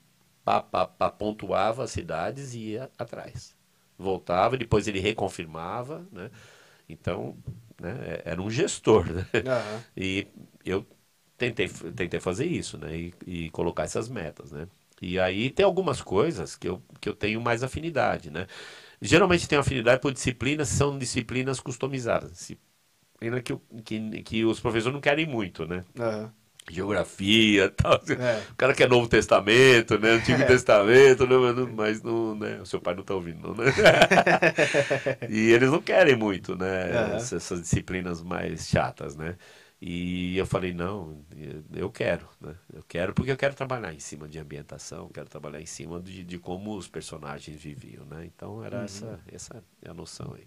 pá, pá, pá, pontuava as cidades e ia atrás. Voltava, depois ele reconfirmava, né? Então, né, era um gestor, né?
Uhum.
E eu tentei, tentei fazer isso, né? E, e, colocar essas metas, né? E aí tem algumas coisas que eu, que eu tenho mais afinidade, né? Geralmente tenho afinidade por disciplinas, são disciplinas customizadas. Disciplina que, que, que os professores não querem muito, né?
Uhum.
Geografia tal.
É.
O cara quer Novo Testamento, né? Antigo é. Testamento, né? mas não, né? O seu pai não está ouvindo, não, né? e eles não querem muito, né?
Uhum.
Essas, essas disciplinas mais chatas, né? E eu falei, não, eu quero, né? Eu quero porque eu quero trabalhar em cima de ambientação, quero trabalhar em cima de, de como os personagens viviam, né? Então era
Uhum.
essa, essa é a noção aí.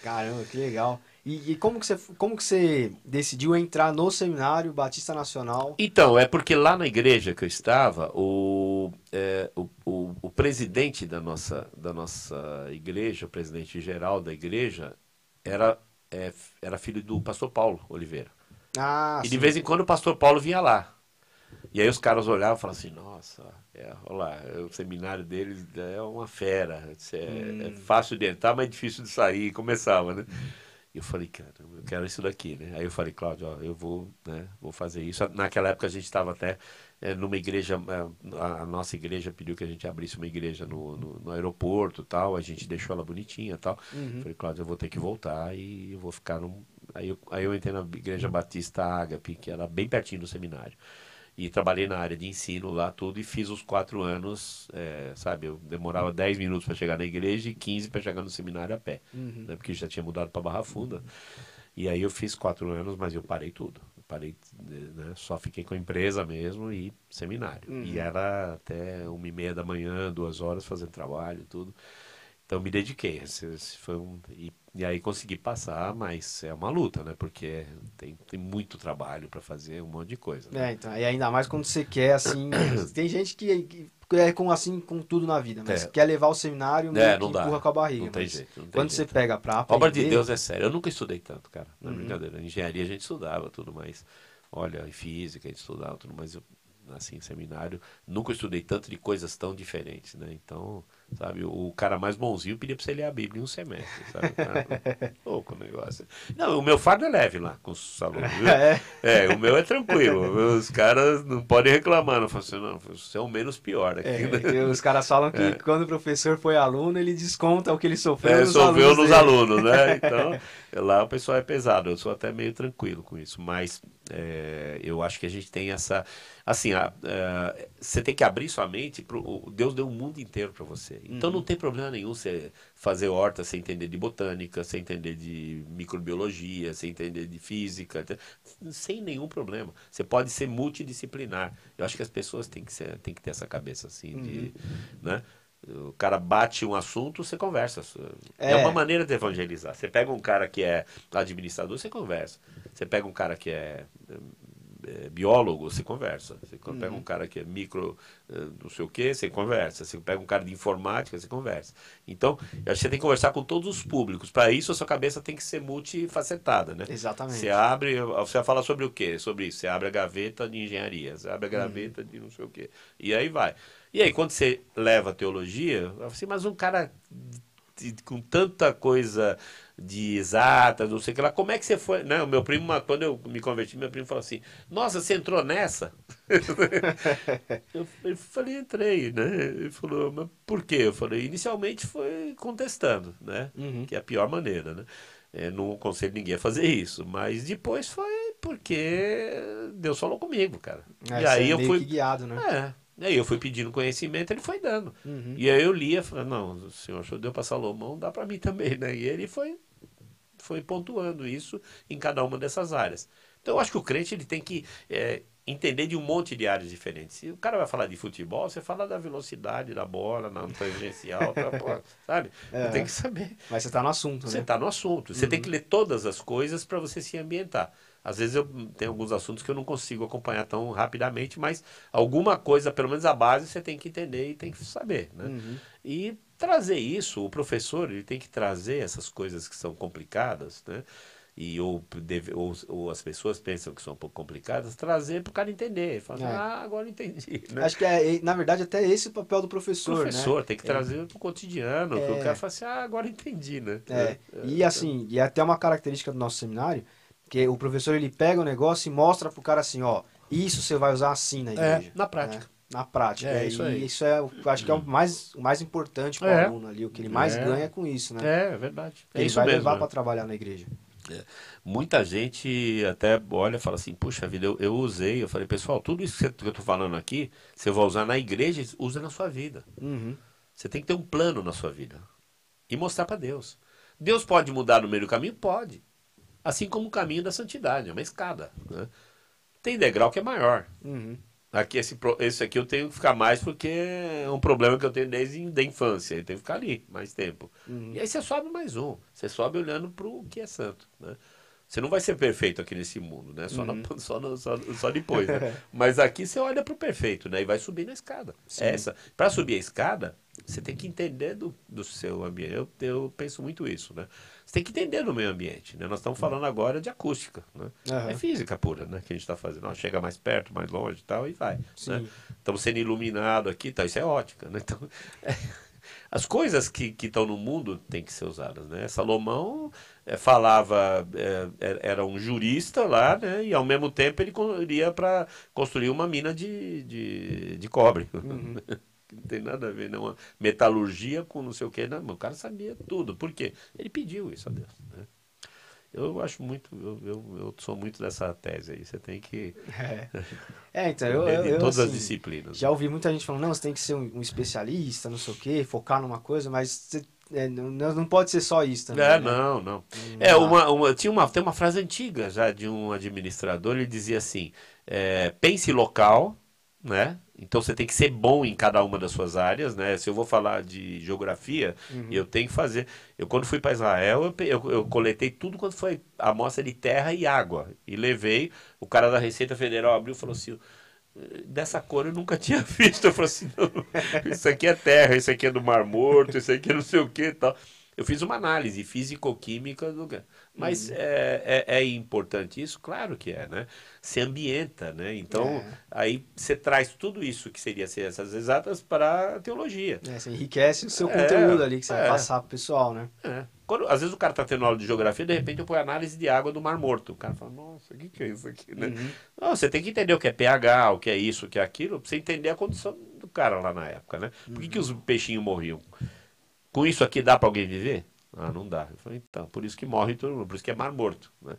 Caramba, que legal. E, e como, que você, como que você decidiu entrar no seminário Batista Nacional?
Então, é porque lá na igreja que eu estava, o, é, o, o, o presidente da nossa, da nossa igreja, o presidente geral da igreja, era, é, era filho do pastor Paulo Oliveira.
Ah,
E
sim.
de vez em quando o pastor Paulo vinha lá. E aí os caras olhavam e falavam assim, nossa, é, olha lá, o seminário deles é uma fera. É, é
Hum.
fácil de entrar, mas difícil de sair. E começava, né? E eu falei, cara, eu quero isso daqui, né? Aí eu falei, Cláudio, ó, eu vou, né, vou fazer isso. Naquela época a gente estava até é, numa igreja, é, a, a nossa igreja pediu que a gente abrisse uma igreja no, no, no aeroporto e tal, a gente deixou ela bonitinha e tal.
Uhum.
Falei, Cláudio, eu vou ter que voltar e eu vou ficar num... Aí eu, aí eu entrei na igreja batista Ágape, que era bem pertinho do seminário. E trabalhei na área de ensino lá, tudo, e fiz os quatro anos, é, sabe? Eu demorava 10 minutos para chegar na igreja e 15 para chegar no seminário a pé,
Uhum.
né? Porque já tinha mudado para Barra Funda. E aí eu fiz quatro anos, mas eu parei tudo. Eu parei, né? Só fiquei com a empresa mesmo e seminário.
Uhum.
E era até uma e meia da manhã, duas horas fazendo trabalho e tudo. Então me dediquei. Esse, foi um, e, e aí consegui passar, mas é uma luta, né? Porque tem, tem muito trabalho para fazer, um monte de coisa. né?
É, então, e ainda mais quando você quer, assim. tem gente que, que é com assim com tudo na vida, mas
É.
quer levar o seminário meio
É,
que
dá.
empurra com a barriga.
Não tem jeito. Não tem
Quando
jeito.
você pega pra
A
aprender...
obra de Deus é sério. Eu nunca estudei tanto, cara. Não é
Uhum.
brincadeira. Engenharia a gente estudava tudo, mas olha, em física a gente estudava tudo, mas eu, assim, seminário, nunca estudei tanto de coisas tão diferentes, né? Então, sabe, o cara mais bonzinho pedia pra você ler a Bíblia em um semestre, sabe? Louco o negócio. Não, o meu fardo é leve lá com os alunos?
É.
É, o meu é tranquilo. Os caras não podem reclamar, não falam assim, não, você é o menos pior aqui,
É,
né?
que os caras falam que quando o professor foi aluno, ele desconta o que ele sofreu
É,
nos
sofreu
alunos
nos
dele.
alunos, né? Então, lá o pessoal é pesado. Eu sou até meio tranquilo com isso, mas é, eu acho que a gente tem essa. Assim, a- é, você tem que abrir sua mente. Pro, o- Deus deu o mundo inteiro para você. Então não tem problema nenhum você fazer horta sem entender de botânica, sem entender de microbiologia, sem entender de física, sem nenhum problema. Você pode ser multidisciplinar. Eu acho que as pessoas têm que, ser, têm que ter essa cabeça assim, de, né? O cara bate um assunto, você conversa. É.
É.
uma maneira de evangelizar. Você pega um cara que é administrador, você conversa. Você pega um cara que é é, biólogo, você conversa. Você pega
Uhum.
um cara que é micro, eh, não sei o quê, você conversa. Você pega um cara de informática, você conversa. Então, eu acho que você tem que conversar com todos os públicos. Para isso, a sua cabeça tem que ser multifacetada, né?
Exatamente.
Você abre, você vai falar sobre o quê? Sobre isso. Você abre a gaveta de engenharia, você abre a gaveta de não sei o quê. E aí vai. E aí, quando você leva a teologia, assim, mas um cara com tanta coisa de exatas, não sei o que lá, como é que você foi? Né? O meu primo, quando eu me converti, meu primo falou assim, nossa, você entrou nessa? eu, eu falei, entrei, né? Ele falou, mas por quê? Eu falei, inicialmente foi contestando, né?
Uhum.
Que é a pior maneira, né? É, não aconselho ninguém a fazer isso, mas depois foi porque Deus falou comigo, cara.
É,
e aí
é
eu fui.
guiado, né?
É. E aí eu fui pedindo conhecimento, ele foi dando.
Uhum.
E aí eu lia, falei, não, o senhor só deu para Salomão, dá para mim também, né? E ele foi, foi pontuando isso em cada uma dessas áreas. Então eu acho que o crente ele tem que é, entender de um monte de áreas diferentes. Se o cara vai falar de futebol, você fala da velocidade da bola, na tangencial, sabe?
É.
Tem que saber.
Mas você tá no assunto,
Você
né?
está no assunto. Você tem que ler todas as coisas para você se ambientar. Às vezes eu tenho alguns assuntos que eu não consigo acompanhar tão rapidamente, mas alguma coisa, pelo menos a base, você tem que entender e tem que saber. Né?
Uhum.
E trazer isso, o professor ele tem que trazer essas coisas que são complicadas, né? E ou, deve, ou, ou as pessoas pensam que são um pouco complicadas, trazer para o cara entender. Falar, assim,
É.
ah, agora entendi. Né?
Acho que é, na verdade, até esse é o papel do professor,
professor
né?
tem que trazer para o cotidiano, que o cara fala assim, ah, agora entendi, né?
É, e assim, e até uma característica do nosso seminário, que o professor ele pega o negócio e mostra pro cara assim, ó, isso você vai usar assim na
É,
igreja.
na prática.
né? Na prática.
É,
e
isso aí.
isso é, eu acho que é o mais, o mais importante para o
É.
aluno ali, o que ele mais
É.
ganha com isso, né?
É, é verdade. É
ele
isso
vai
mesmo.
levar
né?
para trabalhar na igreja.
Muita gente até olha e fala assim, puxa vida, eu, eu usei. Eu falei, pessoal, tudo isso que eu estou falando aqui, você vai usar na igreja, usa na sua vida.
Uhum.
Você tem que ter um plano na sua vida. E mostrar para Deus. Deus pode mudar no meio do caminho? Pode. Assim como o caminho da santidade, é uma escada. né? Tem degrau que é maior.
Uhum.
Aqui, esse, esse aqui eu tenho que ficar mais porque é um problema que eu tenho desde a infância. Eu tenho que ficar ali mais tempo.
Uhum.
E aí você sobe mais um. Você sobe olhando para o que é santo. Né? Você não vai ser perfeito aqui nesse mundo, né? Só, na- só, no- só, só depois, né? Mas aqui você olha para o perfeito, né? E vai subir na escada. Essa. Para subir a escada, você tem que entender do, do seu ambiente. Eu, eu penso muito isso, né? Você tem que entender do meio ambiente, né? Nós estamos falando agora de acústica, né?
Aham.
É física pura, né? Que a gente está fazendo. Ó, chega mais perto, mais longe e tal, e vai. Né? Estamos sendo iluminados aqui, tá? isso é ótica, né? Então, as coisas que estão no mundo têm que ser usadas, né? Salomão eh, falava, eh, era- era um jurista lá, né? E ao mesmo tempo ele iria para construir uma mina de, de, de cobre. Não tem nada a ver, não. A Metalurgia com não sei o que. Não, o cara sabia tudo. Por quê? Ele pediu isso a Deus. Né? Eu acho muito, eu, eu, eu sou muito dessa tese aí. Você tem que.
É. É, então, eu, eu, eu,
todas as
assim,
disciplinas.
já ouvi muita gente falando, não, você tem que ser um, um especialista, não sei o quê, focar numa coisa, mas você, é, não, não pode ser só isso também.
É,
né?
não, não. É, uma, uma, tinha uma, tem uma frase antiga já de um administrador, ele dizia assim, é, pense local, né? Então você tem que ser bom em cada uma das suas áreas, né? Se eu vou falar de geografia,
Uhum.
eu tenho que fazer. Eu quando fui para Israel, eu, eu, eu coletei tudo quanto foi amostra de terra e água e levei. O cara da Receita Federal abriu e falou assim: dessa cor eu nunca tinha visto. Eu falei assim: isso aqui é terra, isso aqui é do Mar Morto, isso aqui é não sei o que tal. Eu fiz uma análise físico-química do. Mas é, é, é importante isso? Claro que é, né? Se ambienta, né? Então,
É.
aí você traz tudo isso que seria ciências exatas para a teologia.
É, você enriquece o seu
É,
conteúdo ali que você vai
é.
passar pro pessoal, né?
É. Quando, às vezes o cara está tendo aula de geografia, de repente eu ponho análise de água do Mar Morto. O cara fala, nossa, o que, que é isso aqui, né?
Uhum.
Não, você tem que entender o que é pH, o que é isso, o que é aquilo, para você entender a condição do cara lá na época, né? Por que, que os peixinhos morriam? Com isso aqui dá para alguém viver? Ah, não dá. Eu falei, então, por isso que morre todo mundo, por isso que é mar morto, né?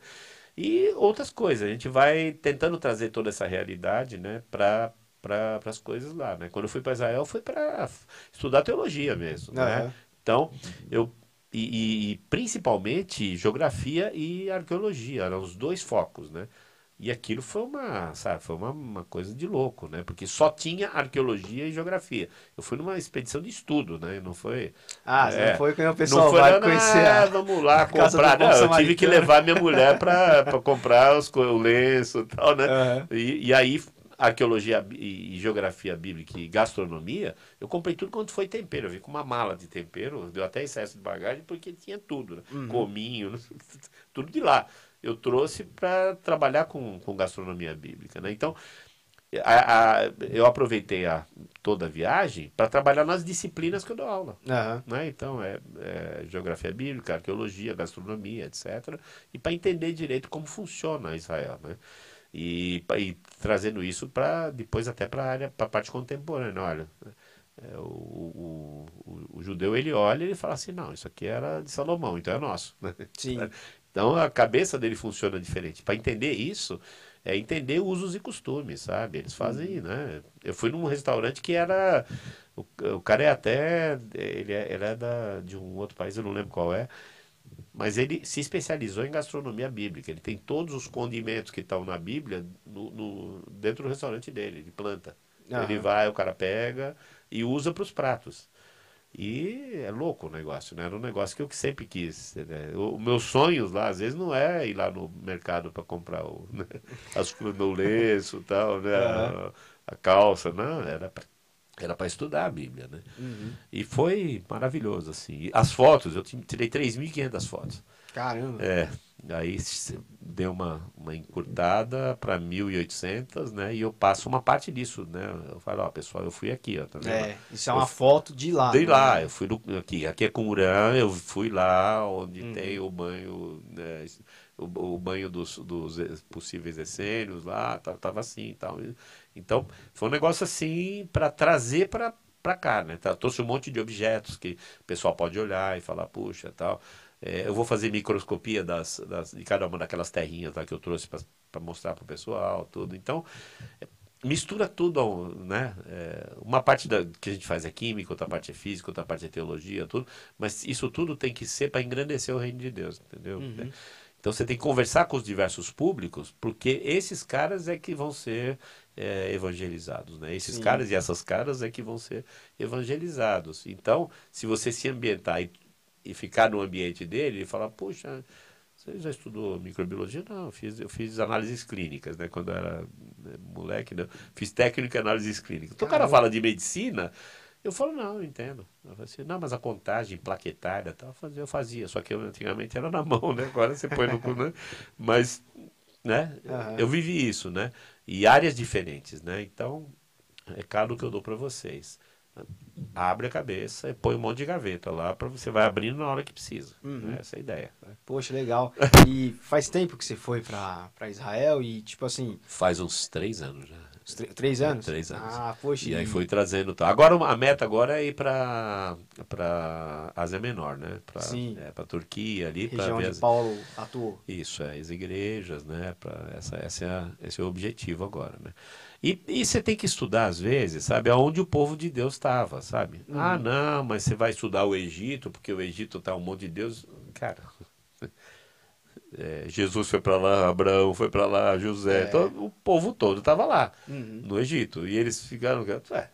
E outras coisas, a gente vai tentando trazer toda essa realidade, né, para para as coisas lá, né? Quando eu fui para Israel, foi para estudar teologia mesmo, né?
Aham.
Então, eu e, e- e principalmente geografia e arqueologia, eram os dois focos, né? E aquilo foi uma, sabe, foi uma, uma, coisa de louco, né? Porque só tinha arqueologia e geografia. Eu fui numa expedição de estudo, né? Não foi.
Ah, é, não foi que o pessoal vai não, conhecer.
Ah, vamos lá comprar. Não, eu tive que levar minha mulher para comprar os, o lenço e tal, né? Uhum. E, e aí arqueologia e geografia bíblica e gastronomia, eu comprei tudo quanto foi tempero. Eu vi com uma mala de tempero, deu até excesso de bagagem, porque tinha tudo, né? Uhum. Cominho, tudo de lá. Eu trouxe para trabalhar com, com gastronomia bíblica, né? Então, a, a, eu aproveitei a, toda a viagem para trabalhar nas disciplinas que eu dou aula. Uhum. Né? Então, é, é, geografia bíblica, arqueologia, gastronomia, etc. E para entender direito como funciona Israel. Né? E, e trazendo isso para depois até para a área, para a parte contemporânea. Olha, é, o, o, o, o, judeu ele olha e ele fala assim, não, isso aqui era de Salomão, então é nosso. Sim. Então a cabeça dele funciona diferente. Para entender isso, é entender usos e costumes, sabe? Eles fazem, uhum. né? Eu fui num restaurante que era. O, o cara é até. Ele é, ele é da, de um outro país, eu não lembro qual é. Mas ele se especializou em gastronomia bíblica. Ele tem todos os condimentos que estão na Bíblia no, no dentro do restaurante dele, de planta. Ele vai, o cara pega e usa para os pratos. E é louco o negócio, né? Era um negócio que eu sempre quis. Né? Os meus sonhos lá, às vezes, não é ir lá no mercado para comprar o, né? As, meu lenço tal, né? Uhum. A, a, calça, não, era para era para estudar a Bíblia, né? Uhum. E foi maravilhoso, assim. As fotos, eu tirei 3.500 fotos.
Caramba!
É, aí deu uma, uma encurtada para 1.800, né? E eu passo uma parte disso, né? Eu falo, ó, pessoal, eu fui aqui, ó, tá vendo?
É, isso é uma eu, foto de lá.
De né? lá, eu fui no, aqui, aqui é Cumurã, eu fui lá onde uhum. tem o banho, né? o, o, banho dos, dos possíveis essênios lá, tava assim e tal. Então, foi um negócio assim para trazer para para cá, né? Tá, trouxe um monte de objetos que o pessoal pode olhar e falar, puxa, tal. É, eu vou fazer microscopia das, das, de cada uma daquelas terrinhas lá que eu trouxe para mostrar para o pessoal, tudo. Então, é, mistura tudo, né? É, uma parte da, que a gente faz é química, outra parte é física, outra parte é teologia, tudo. Mas isso tudo tem que ser para engrandecer o reino de Deus, entendeu? Uhum. Então você tem que conversar com os diversos públicos, porque esses caras é que vão ser é, evangelizados, né? Esses Sim. caras e essas caras é que vão ser evangelizados. Então, se você se ambientar e, e ficar no ambiente dele e falar, puxa, você já estudou microbiologia? Não, eu fiz, eu fiz análises clínicas, né? Quando eu era né, moleque, né? fiz técnica em análises clínicas. Então, o cara fala de medicina, eu falo, não, eu entendo. Eu assim, não, mas a contagem plaquetária tal, eu fazia, eu fazia, só que eu, antigamente era na mão, né? Agora você põe no cu, né? Mas, né? Uhum. Eu vivi isso, né? E áreas diferentes, né? Então, recado que eu dou para vocês. Abre a cabeça e põe um monte de gaveta lá para você vai abrindo na hora que precisa. Uhum. Né? Essa é a ideia.
Poxa, legal. E faz tempo que você foi para Israel e, tipo assim.
Faz uns três anos já.
Três anos?
Três anos.
Ah, poxa.
E aí foi trazendo. Tá. Agora a meta agora é ir para para Ásia Menor, né? Pra, Sim. É, para Turquia ali.
Região onde as... Paulo atuou.
Isso, é, as igrejas, né? Pra essa, essa é, esse é o objetivo agora, né? E, e você tem que estudar, às vezes, sabe, aonde o povo de Deus estava, sabe? Uhum. Ah, não, mas você vai estudar o Egito, porque o Egito tá um monte de Deus. Cara, é, Jesus foi para lá, Abraão foi para lá, José, é. todo, o povo todo estava lá, uhum. no Egito. E eles ficaram, é,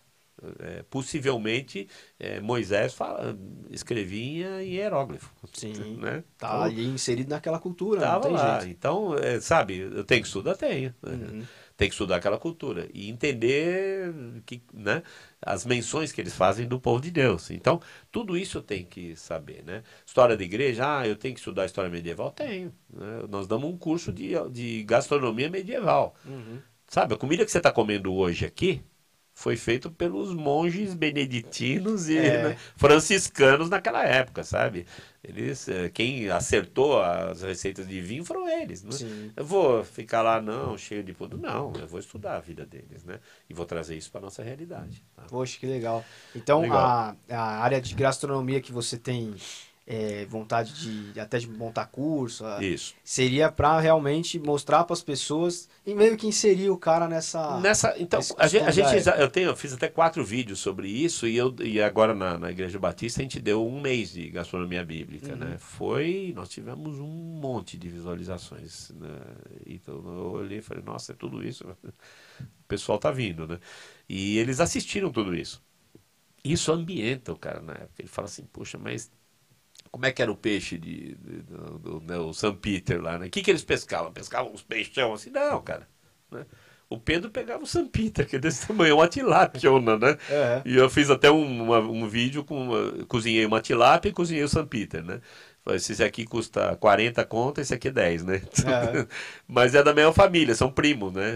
é, possivelmente é, Moisés fala, escrevia em hieróglifo.
Sim, né? tá então, ali inserido naquela cultura,
tava lá. Jeito. Então, é, sabe, eu tenho que estudar, tenho. Uhum tem que estudar aquela cultura e entender que, né, as menções que eles fazem do povo de Deus. Então, tudo isso eu tenho que saber. Né? História da igreja, ah, eu tenho que estudar história medieval? Tenho. Né? Nós damos um curso de, de gastronomia medieval. Uhum. Sabe, a comida que você está comendo hoje aqui, foi feito pelos monges beneditinos e é. né, franciscanos naquela época, sabe? Eles, eh, quem acertou as receitas de vinho foram eles. Né? Eu vou ficar lá, não, cheio de tudo. Não, eu vou estudar a vida deles, né? E vou trazer isso para nossa realidade. Tá?
Poxa, que legal. Então, legal. A, a área de gastronomia que você tem é, vontade de até de montar curso. a-
Isso.
Seria para realmente mostrar para as pessoas e meio que inserir o cara nessa.
Nessa, então, a gente, a gente já- eu, tenho, eu fiz até quatro vídeos sobre isso e, eu, e agora na, na Igreja Batista a gente deu um mês de gastronomia bíblica, né? Foi, nós tivemos um monte de visualizações, né? Então eu olhei e falei, nossa, é tudo isso, o pessoal tá vindo, né? E eles assistiram tudo isso. Isso ambienta o cara na época. Ele fala assim, poxa, mas como é que era o peixe de, de- do, do- né, o São Peter lá, né? O que, que eles pescavam? Pescavam uns peixão assim? Não, cara. né? O Pedro pegava o São Peter, que é desse tamanho, uma tilápiona, né?
É.
E eu fiz até um, uma- um vídeo com. uma- cozinhei uma tilápia e cozinhei o São Peter, né? Falei, esse aqui custa 40 conto, esse aqui é 10, né?
É.
Mas é da mesma família, são primos, né?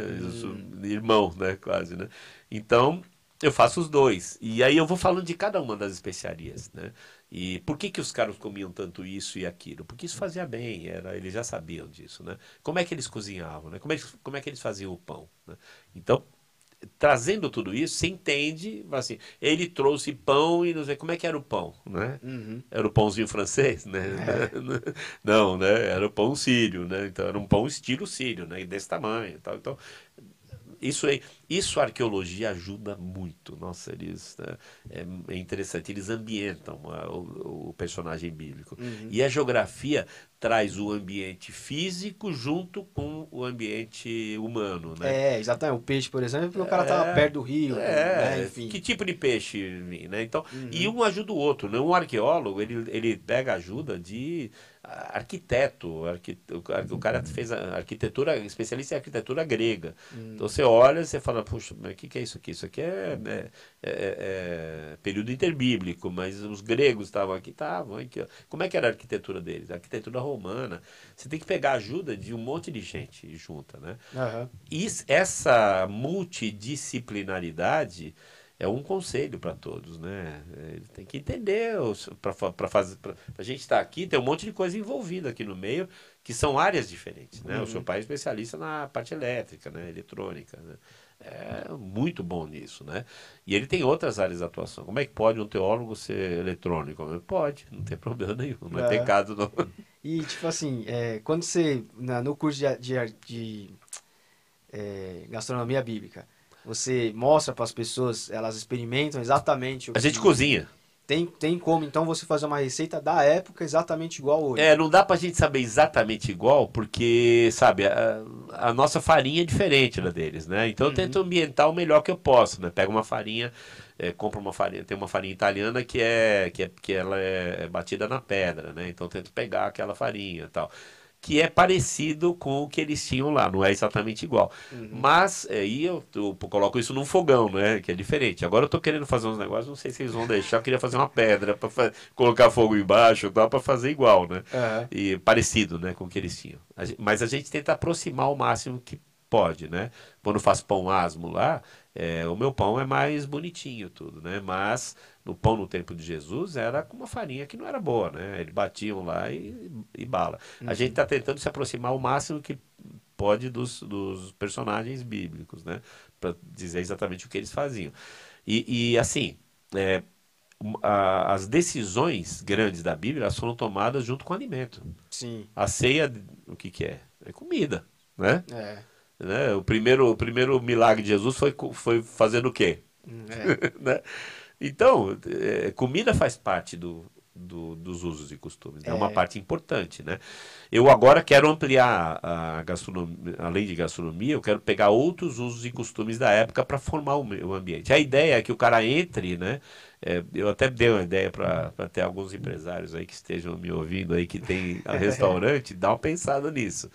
Irmãos, né? Quase, né? Então, eu faço os dois. E aí eu vou falando de cada uma das especiarias, né? E por que, que os caras comiam tanto isso e aquilo? Porque isso fazia bem, era, eles já sabiam disso, né? Como é que eles cozinhavam, né? Como é, que- como é que eles faziam o pão, né? Então, trazendo tudo isso, você entende, assim, ele trouxe pão e não sei como é que era o pão, né?
Uhum.
Era o pãozinho francês, né? Não, né? Era o pão sírio, né? Então era um pão estilo sírio, né? E desse tamanho, tal. Então isso aí, isso a arqueologia ajuda muito. Nossa, eles né? é, é interessante. Eles ambientam a- o, o personagem bíblico e a geografia traz o ambiente físico junto com o ambiente humano, né?
É, exatamente. O peixe, por exemplo, porque o cara tava perto do rio,
É,
né? Enfim.
que tipo de peixe, né? Então, e um ajuda o outro, né? Um arqueólogo, ele, ele pega ajuda de arquiteto, arqui- o cara- fez arquitetura, especialista em arquitetura grega. Então você olha e você fala, puxa, mas o que, que é isso aqui? Isso aqui é, é- é- é período interbíblico, mas os gregos estavam aqui, estavam aqui. ó. Como é que era a arquitetura deles? A arquitetura romana. Você tem que pegar a ajuda de um monte de gente junta, né?
Aham.
Is- essa multidisciplinaridade é um conselho para todos, né? Ele tem que entender, para fazer, para a gente estar aqui, tem um monte de coisa envolvida aqui no meio, que são áreas diferentes, né? O seu pai é especialista na parte elétrica, né? Eletrônica, né? É muito bom nisso, né? E ele tem outras áreas de atuação. Como é que pode um teólogo ser eletrônico? Pode, não tem problema nenhum, não é,
É.
pecado não.
E, tipo assim, é, quando você, na- no curso de, de, de, é, gastronomia bíblica, você mostra para as pessoas, elas experimentam exatamente o
A gente
que-
cozinha.
Tem, tem como, então, você fazer uma receita da época exatamente igual hoje.
É, não dá pra gente saber exatamente igual, porque, sabe, a, a nossa farinha é diferente da deles, né? Então eu tento ambientar o melhor que eu posso, né? Pego uma farinha, é, compro uma farinha, tem uma farinha italiana que é que, é, que ela é batida na pedra, né? Então eu tento pegar aquela farinha e tal. Que é parecido com o que eles tinham lá, não é exatamente igual. Mas aí eu, eu coloco isso num fogão, né? Que é diferente. Agora eu tô querendo fazer uns negócios, não sei se eles vão deixar. Eu queria fazer uma pedra para colocar fogo embaixo, dá para fazer igual, né?
Aham.
e parecido né, com o que eles tinham. A Mas a gente tenta aproximar o máximo que pode, né? Quando eu faço pão asmo lá, é, o meu pão é mais bonitinho tudo, né? Mas no pão no tempo de Jesus era com uma farinha que não era boa, né? Eles batiam lá e, e bala. A gente está tentando se aproximar o máximo que pode dos, dos personagens bíblicos, né? Para dizer exatamente o que eles faziam. E, e, assim, é, a- as decisões grandes da Bíblia foram tomadas junto com o alimento.
Sim.
A ceia, o que, que é? É comida, né?
É.
Né? O, primeiro, o primeiro milagre de Jesus foi, foi fazendo o quê?
É.
né? Então, é, comida faz parte do, do- dos usos e costumes, é. uma
É.
parte importante, né? Eu agora quero ampliar a gastronomia, além de gastronomia, eu quero pegar outros usos e costumes da época para formar o, o ambiente. A ideia é que o cara entre, né? É, eu até dei uma ideia para ter alguns empresários aí que estejam me ouvindo aí que tem restaurante, dá uma pensada nisso.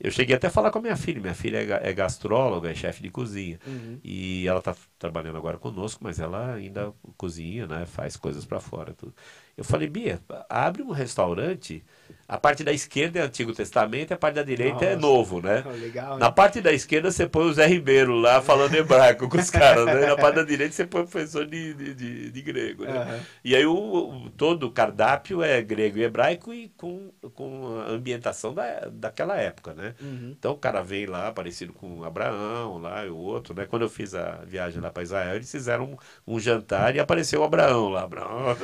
Eu cheguei até a falar com a minha filha. Minha filha é, é gastróloga, é chefe de cozinha. E ela está trabalhando agora conosco, mas ela ainda cozinha, né? Faz coisas para fora, tudo. Eu falei, Bia, abre um restaurante. A parte da esquerda é Antigo Testamento, e a parte da direita é
Nossa.
Novo, né?
Legal,
Na parte da esquerda você põe o Zé Ribeiro lá falando hebraico com os caras, né? Na parte da direita você põe o professor de, de, de, de grego, né?
Aham.
E aí o, o- todo o cardápio é grego e hebraico e com, com a ambientação da, daquela época, né?
Uhum.
Então o cara vem lá, parecido com Abraão lá e o outro, né? Quando eu fiz a viagem lá para Israel, eles fizeram um, um, jantar e apareceu o Abraão lá. Abraão,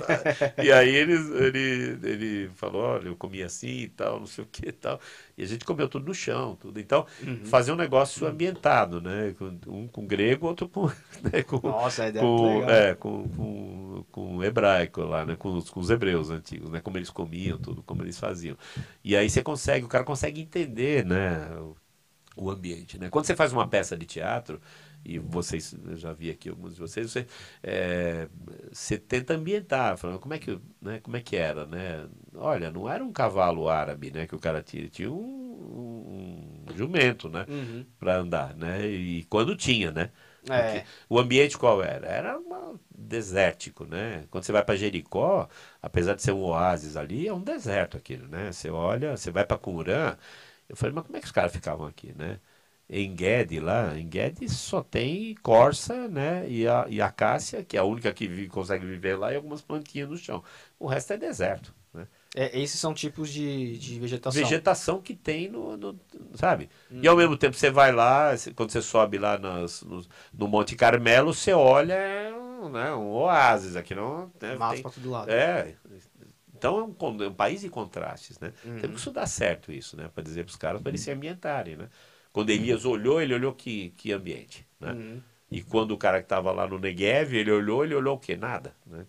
e aí ele, ele, ele falou, olha, eu comi assim e tal, não sei o que e tal. E a gente comeu tudo no chão, tudo. Então, uhum. fazer um negócio ambientado, né? Um com grego, outro com. Né? com
Nossa, a ideia
com, é, com, com, com hebraico lá, né? Com os, com os hebreus antigos, né? Como eles comiam, tudo, como eles faziam. E aí você consegue, o cara consegue entender, né? O, o ambiente, né? Quando você faz uma peça de teatro, e vocês, eu já vi aqui alguns de vocês, você, é, você tenta ambientar, falando como é que, né, como é que era, né? Olha, não era um cavalo árabe, né, que o cara tinha, tinha um, um jumento, né, uhum. para andar, né? E quando tinha, né? É. O ambiente qual era? Era uma, desértico, né? Quando você vai para Jericó, apesar de ser um oásis ali, é um deserto aquilo, né? Você olha, você vai para Cumurã, eu falei, mas como é que os caras ficavam aqui, né? Em Guedes lá, em Guedes só tem corça, né, e a, e a cássia, que é a única que vive, consegue viver lá, e algumas plantinhas no chão. O resto é deserto, né.
É, esses são tipos de, de vegetação.
Vegetação que tem no, no sabe? Hum. E ao mesmo tempo você vai lá, quando você sobe lá nas, no, no Monte Carmelo, você olha, é um, né, um oásis aqui, não?
Né, pra todo lado.
É, então é um, é um, país de contrastes, né? Uhum. Temos que estudar certo isso, né? Para dizer para os caras, para eles se ambientarem, né? Quando Elias olhou, ele olhou que, que ambiente. Né? Uhum. E quando o cara que estava lá no Negev, ele olhou, ele olhou o quê? Nada. Né?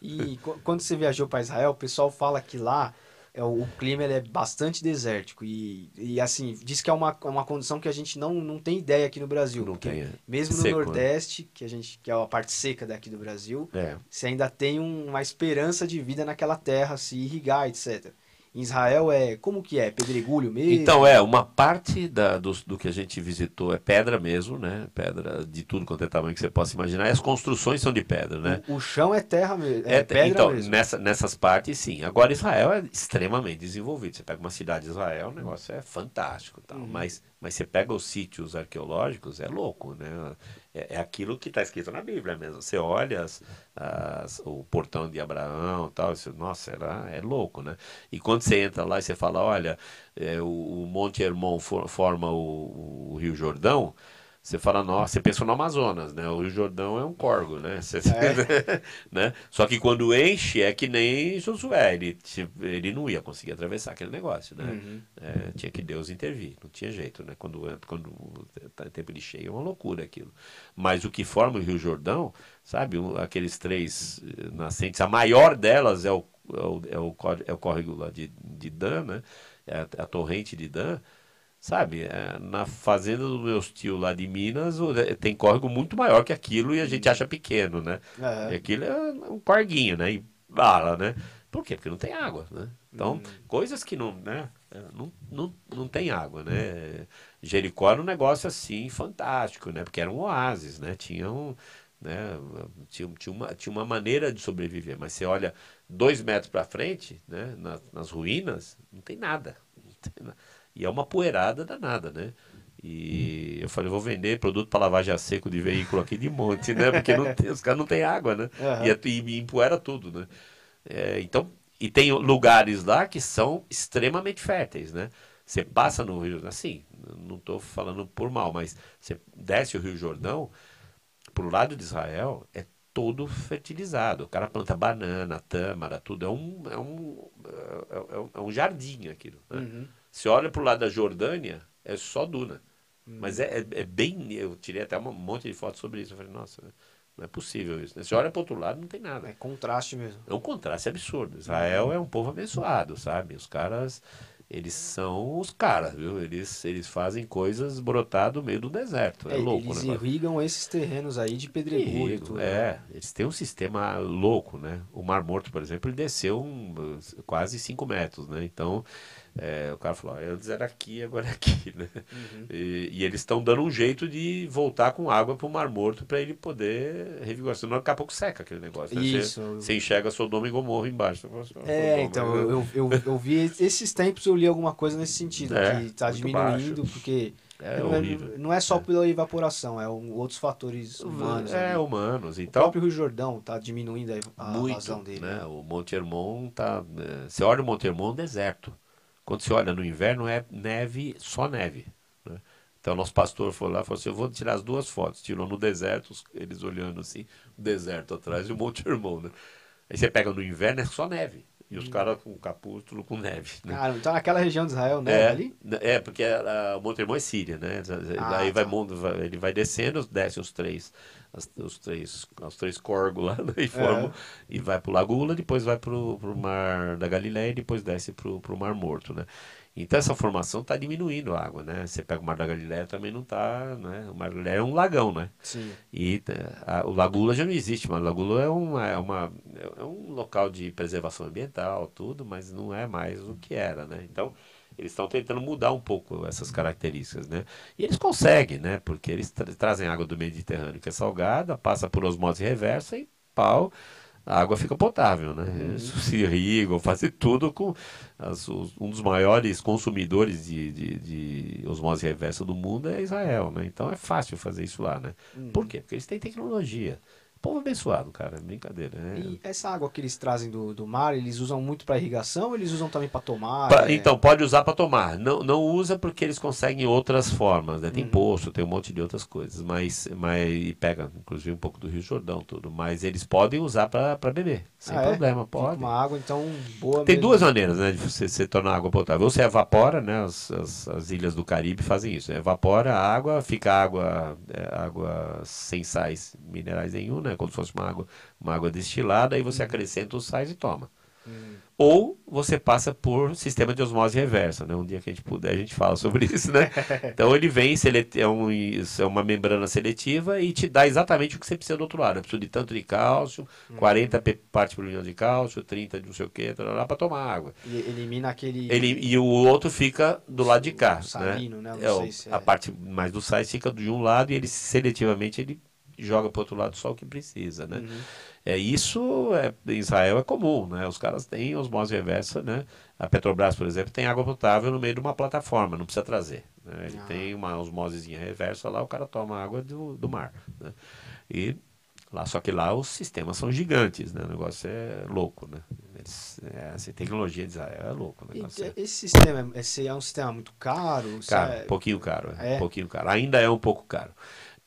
E quando você viajou para Israel, o pessoal fala que lá é, o clima é bastante desértico. E, e assim, diz que é uma, uma condição que a gente não, não tem ideia aqui no Brasil.
Não tem. É.
Mesmo no Seco, né? Nordeste, né? que, a gente, que é a parte seca daqui do Brasil, é. você ainda tem um, uma esperança de vida naquela terra, se irrigar, etc. Em Israel é como que é? Pedregulho mesmo?
Então é, uma parte da, do, do que a gente visitou é pedra mesmo, né? Pedra de tudo quanto é tamanho que você possa imaginar. E as construções são de pedra, né?
O, o chão é terra mesmo. É, é pedra
então,
mesmo.
Nessa, nessas partes sim. Agora Israel é extremamente desenvolvido. Você pega uma cidade de Israel, o negócio é fantástico, tal. Uhum. Mas mas você pega os sítios arqueológicos, é louco, né? É, é aquilo que está escrito na Bíblia mesmo. Você olha as, as, o portão de Abraão tal, você, nossa, era, é louco, né? E quando você entra lá e você fala, olha, é, o, o, Monte Hermon for, forma o, o Rio Jordão, você fala, nossa, você pensa no Amazonas, né? O Rio Jordão é um corgo, né? Você, é. né? Só que quando enche é que nem Josué, ele, ele não ia conseguir atravessar aquele negócio, né? Uhum. É, tinha que Deus intervir, não tinha jeito, né? Quando, quando tá tempo de cheio, é uma loucura aquilo. Mas o que forma o Rio Jordão, sabe? aqueles três eh, nascentes, a maior delas é o, é o, é o, é o córrego lá de, de Dan, né? É a, a torrente de Dan Sabe, é, na fazenda dos meus tios lá de Minas, tem córrego muito maior que aquilo e a gente acha pequeno, né? É. E aquilo é um corguinho, né? E bala, né? Por quê? Porque não tem água, né? Então, hum. coisas que não, né? É, não, não, não tem água, né? Jericó era um negócio assim fantástico, né? Porque era um oásis, né? Tinha, um, né? tinha, tinha, uma, tinha uma maneira de sobreviver. Mas você olha dois metros para frente, né? Nas, nas ruínas, não tem nada. Não tem nada. E é uma poeirada danada, né? E eu falei, vou vender produto para lavagem a seco de veículo aqui de monte, né? Porque não tem, os caras não têm água, né? Uhum. E, e, empoeira tudo, né? É, então, e tem lugares lá que são extremamente férteis, né? Você passa no Rio, assim, não estou falando por mal, mas você desce o Rio Jordão, pro lado de Israel, é todo fertilizado. O cara planta banana, tâmara, tudo. É um, é um, é, é, é um jardim aquilo, né? Uhum. Você olha para o lado da Jordânia, é só duna. Hum. Mas é, é, é, bem. Eu tirei até um monte de fotos sobre isso. Eu falei, nossa, não é possível isso. Né? Você olha para o outro lado, não tem nada.
É contraste mesmo.
É um contraste absurdo. Israel é um povo abençoado, sabe? Os caras eles são os caras, viu? Eles, eles fazem coisas brotar do meio do deserto. É, é louco,
eles
né?
irrigam esses terrenos aí de pedregulho.
Irrigo, tudo, é, né? eles têm um sistema louco, né? O Mar Morto, por exemplo, ele desceu um, quase 5 metros, né? Então, é, o cara falou, antes era aqui, agora é aqui, né? Uhum. E, e, eles estão dando um jeito de voltar com água para o Mar Morto para ele poder revigorar. Senão daqui a pouco seca aquele negócio. Né?
Isso.
Você, você enxerga Sodoma e Gomorra embaixo.
É, então, eu, eu, eu, vi esses tempos, eu li alguma coisa nesse sentido, é, que está diminuindo, baixo. porque... É não, é, não é só pela evaporação, é um, outros fatores humanos.
É, ali. humanos. Então,
o próprio Rio Jordão está diminuindo a, a muito, dele.
Né? O Monte Hermon está. É, você olha o Monte Hermon, é deserto. Quando você olha no inverno, é neve, só neve. Né? Então, o nosso pastor foi lá e falou assim: Eu vou tirar as duas fotos. Tirou no deserto, eles olhando assim, o deserto atrás e o Monte Hermon, né? Aí você pega no inverno, é só neve. E os hum. caras com capuz, tudo com neve.
Né? Cara, então naquela região de Israel, né?
É,
ali?
é porque a, o Monte Hermon é Síria, né? Ah, Aí tá. vai, ele vai descendo, desce os três as, os três, os três corgos lá né, e formam, é. e vai para o Lagula, depois vai para o Mar da Galileia e depois desce para o Mar Morto, né? Então essa formação está diminuindo a água, né? Você pega o Mar da Galileia também não está, né? O Mar da Galileia é um lagão, né?
Sim.
E a, o Lagula já não existe, mas o Lagula é uma, é uma é um local de preservação ambiental, tudo, mas não é mais o que era, né? Então eles estão tentando mudar um pouco essas características, né? E eles conseguem, né? Porque eles tra trazem água do Mediterrâneo que é salgada, passa por osmose reversa e pau, a água fica potável, né? Uhum. Eles se irrigam, fazem tudo com as, os, um dos maiores consumidores de, de, de, osmose reversa do mundo é Israel, né? Então é fácil fazer isso lá, né? Uhum. Por quê? Porque eles têm tecnologia. Povo abençoado, cara, brincadeira. Né?
E essa água que eles trazem do, do mar, eles usam muito para irrigação ou eles usam também para tomar?
Pra, é... Então, pode usar para tomar. Não, não usa porque eles conseguem outras formas, né? Tem uhum. poço, tem um monte de outras coisas, mas, mas pega, inclusive, um pouco do Rio Jordão, tudo. Mas eles podem usar para beber, sem ah, é? problema, é? pode.
Uma água, então, boa
Tem mesmo. duas maneiras, né, de você, você tornar a água potável. Ou você evapora, né? As, as, as ilhas do Caribe fazem isso. Evapora a água, fica água, é, água sem sais minerais nenhum, né? Como se fosse uma água uma água destilada, aí você uhum. acrescenta os sais e toma. Hum. Ou você passa por sistema de osmose reversa, né? Um dia que a gente puder, a gente fala sobre isso, né? Então ele vem, é, um, é uma membrana seletiva e te dá exatamente o que você precisa do outro lado. Eu preciso de tanto de cálcio, hum. 40 partes por milhão de cálcio, 30 de não sei o que, para tomar água.
E elimina aquele.
Ele, e o outro fica do lado de cá.
Salino,
né? né? É, se a é... parte mais do sais fica de um lado e ele seletivamente ele joga para o outro lado só o que precisa, né? Uhum. É, isso é, em Israel é comum, né? Os caras têm osmose reversa, né? A Petrobras, por exemplo, tem água potável no meio de uma plataforma, não precisa trazer. Né? Ele ah. tem uma osmosezinha reversa lá, o cara toma água do, do mar, né? E lá, só que lá os sistemas são gigantes, né? O negócio é louco, né? Eles, é, assim, tecnologia de Israel é louco.
E, é... Esse sistema, esse é um sistema muito caro?
Caro, é... pouquinho caro, é, é. pouquinho caro. Ainda é um pouco caro.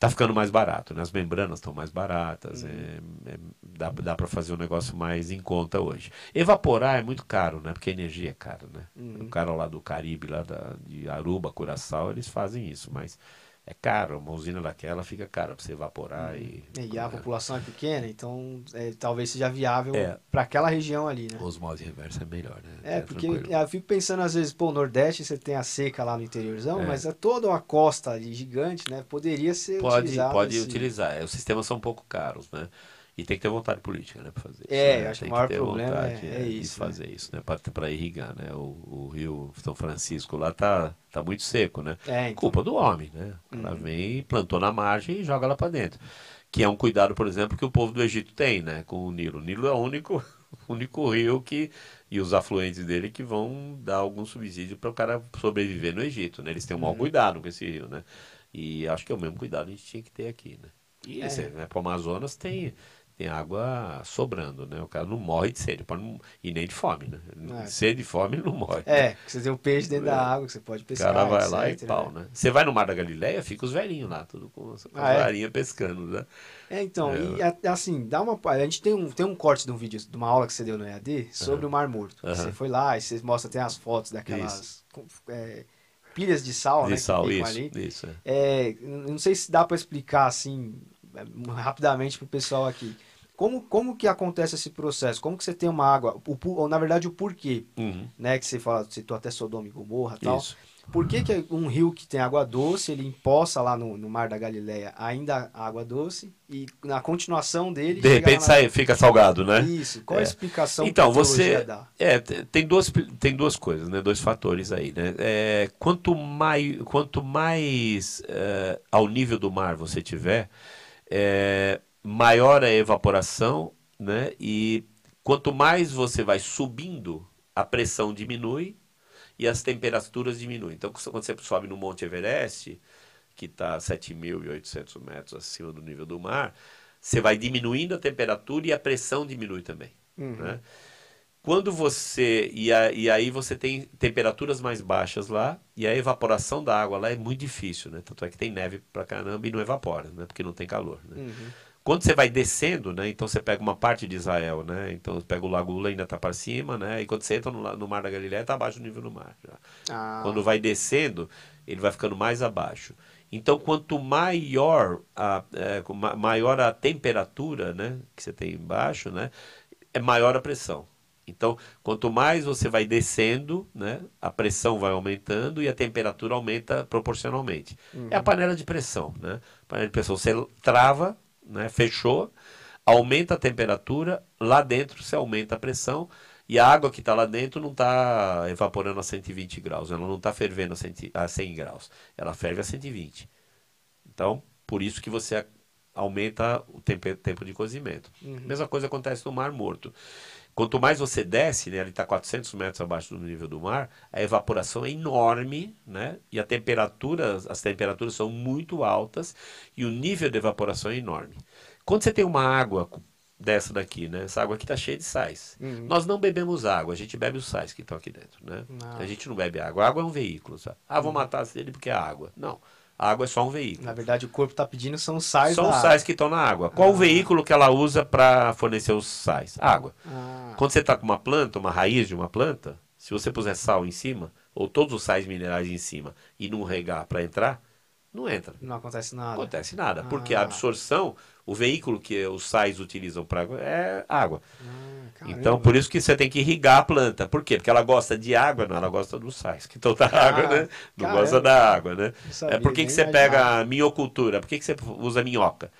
Tá ficando mais barato, né? As membranas estão mais baratas, uhum. é, é, dá, dá para fazer um negócio mais em conta hoje. Evaporar é muito caro, né? Porque a energia é cara, né? Uhum. O cara lá do Caribe, lá da, de Aruba, Curaçao, eles fazem isso, mas é caro, uma usina daquela fica cara para você evaporar e.
E a população é pequena, então é, talvez seja viável é. para aquela região ali, né?
Osmose reversa é melhor, né?
É, é porque eu fico pensando às vezes, pô, o Nordeste você tem a seca lá no interiorzão, é. mas é toda uma costa ali gigante, né? Poderia ser
pode, utilizado. Pode assim. utilizar, é, os sistemas são um pouco caros, né? E tem que ter vontade política, né, para fazer isso.
É,
né?
acho que o maior problema é, é, isso.
De fazer né? isso, né, para irrigar, né? O, o, Rio São Francisco lá tá, tá muito seco, né?
É, então...
Culpa do homem, né? Ela uhum. vem, plantou na margem e joga lá para dentro. Que é um cuidado, por exemplo, que o povo do Egito tem, né, com o Nilo. O Nilo é o único, único rio que e os afluentes dele que vão dar algum subsídio para o cara sobreviver no Egito, né? Eles têm um mau uhum. cuidado com esse rio, né? E acho que é o mesmo cuidado que a gente tinha que ter aqui, né? E é. né, para o Amazonas tem tem água sobrando, né? O cara não morre de sede, e nem de fome, né? É. Sede e fome não morre.
É, você tem um peixe dentro é. da água que você pode pescar.
O cara vai lá e pau, né? né? Você vai no Mar da Galileia, fica os velhinhos lá, tudo com, com ah, é? varinha pescando, né?
É, então, é. e assim, dá uma. A gente tem um, tem um corte de um vídeo, de uma aula que você deu no EAD sobre uhum. o Mar Morto. Uhum. Você foi lá e você mostra, tem as fotos daquelas. É, pilhas de sal,
de
né?
Sal, isso, ali. isso.
É. não sei se dá para explicar assim rapidamente pro pessoal aqui. Como, como que acontece esse processo? Como que você tem uma água, o, ou na verdade o porquê,
uhum.
né? Que você fala, citou até Sodoma e Gomorra e tal. Isso. Por que, que um rio que tem água doce, ele empoça lá no, no Mar da Galileia ainda água doce e na continuação dele...
De repente na... sai, fica salgado, né?
Isso. Qual é. a explicação
então, que a você dá? É, tem duas, tem duas coisas, né? Dois fatores aí, né? É, quanto mais, quanto mais é, ao nível do mar você tiver, é, maior a evaporação, né? E quanto mais você vai subindo, a pressão diminui e as temperaturas diminuem. Então, quando você sobe no Monte Everest, que está a 7.800 metros acima do nível do mar, você vai diminuindo a temperatura e a pressão diminui também. Uhum. Né? Quando você. E, a, e aí você tem temperaturas mais baixas lá, e a evaporação da água lá é muito difícil, né? Tanto é que tem neve pra caramba e não evapora, né? Porque não tem calor. Né?
Uhum.
Quando você vai descendo, né? Então você pega uma parte de Israel, né? Então pega o Lago ainda tá para cima, né? E quando você entra no, no Mar da Galileia, tá abaixo do nível do mar.
Ah,
Quando vai descendo, ele vai ficando mais abaixo. Então, quanto maior a, é, maior a temperatura né, que você tem embaixo, né, é maior a pressão. Então, quanto mais você vai descendo, né, a pressão vai aumentando e a temperatura aumenta proporcionalmente. É a panela de pressão. Né? Panela de pressão, você trava, né, fechou, aumenta a temperatura, lá dentro você aumenta a pressão e a água que está lá dentro não está evaporando a 120 graus, ela não está fervendo a 100, a 100 graus, ela ferve a 120. Então, por isso que você aumenta o tempo, tempo de cozimento. Mesma coisa acontece no Mar Morto. Quanto mais você desce, né, ele está 400 metros abaixo do nível do mar, a evaporação é enorme, né, e a temperatura, as temperaturas são muito altas e o nível de evaporação é enorme. Quando você tem uma água dessa daqui, né, essa água aqui está cheia de sais.
Uhum.
Nós não bebemos água, a gente bebe os sais que estão aqui dentro, né?
Ah.
A gente não bebe água. A água é um veículo, sabe? Ah, vou matar ele porque é água. Não. A água é só um veículo.
Na verdade, o corpo tá pedindo são os sais
São os
água.
sais que estão na água. Qual o veículo que ela usa para fornecer os sais? Água.
Ah,
Quando você está com uma planta, uma raiz de uma planta, se você puser sal em cima, ou todos os sais minerais em cima, e não regar para entrar, não entra.
não acontece nada.
Não acontece nada. Porque a
Ah.
absorção, o veículo que os sais utilizam para água é água.
Ah.
Então, por isso que você tem que irrigar a planta. Por quê? Porque ela gosta de água, não, ela gosta dos sais que estão na água, né? Não
caramba.
gosta da água, né?
Sabia,
É por que, que você
imaginava.
pega a minhocultura? Por que, que você usa minhoca?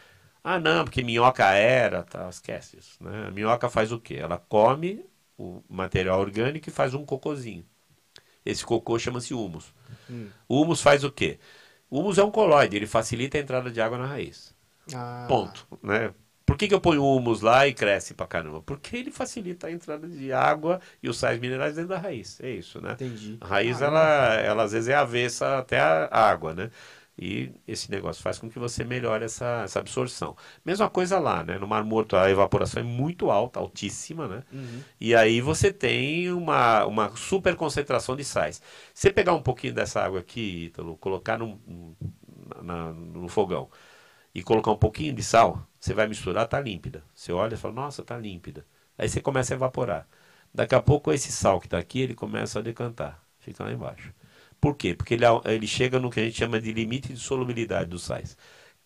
Ah, não, porque minhoca era, tá, esquece isso. Né? A minhoca faz o quê? Ela come o material orgânico e faz um cocôzinho. Esse cocô chama-se humus.
Hum.
O humus faz o quê? O humus é um colóide, ele facilita a entrada de água na raiz.
Ah,
Ponto. Né? Por que, que eu ponho humus lá e cresce pra caramba? Porque ele facilita a entrada de água e os sais minerais dentro da raiz. É isso, né?
Entendi.
A raiz,
Caramba.
ela, ela às vezes é avessa até a água, né? E esse negócio faz com que você melhore essa, essa absorção. Mesma coisa lá, né? No Mar Morto a evaporação é muito alta, altíssima, né?
Uhum.
E aí você tem uma, uma super concentração de sais. Você pegar um pouquinho dessa água aqui, Ítalo, colocar num- na- no fogão e colocar um pouquinho de sal, você vai misturar, tá límpida. Você olha e fala, nossa, tá límpida. Aí você começa a evaporar. Daqui a pouco esse sal que está aqui, ele começa a decantar, fica lá embaixo. Por quê? Porque ele, ele chega no que a gente chama de limite de solubilidade dos sais.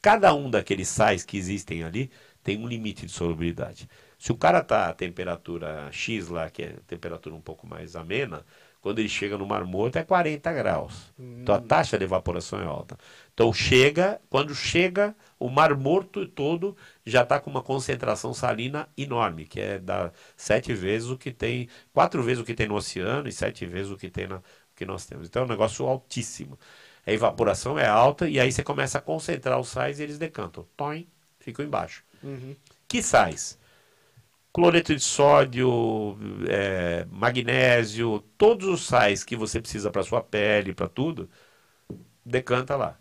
Cada um daqueles sais que existem ali tem um limite de solubilidade. Se o cara tá a temperatura X lá, que é temperatura um pouco mais amena, quando ele chega no Mar Morto é 40 graus. Então a taxa de evaporação é alta. Então chega, quando chega, o Mar Morto todo já está com uma concentração salina enorme, que é da sete vezes o que tem, quatro vezes o que tem no oceano e sete vezes o que tem na, o que nós temos. Então é um negócio altíssimo. A evaporação é alta e aí você começa a concentrar os sais e eles decantam. Toim, ficam embaixo.
Uhum.
Que sais? Cloreto de sódio, é, magnésio, todos os sais que você precisa para sua pele, para tudo, decanta lá.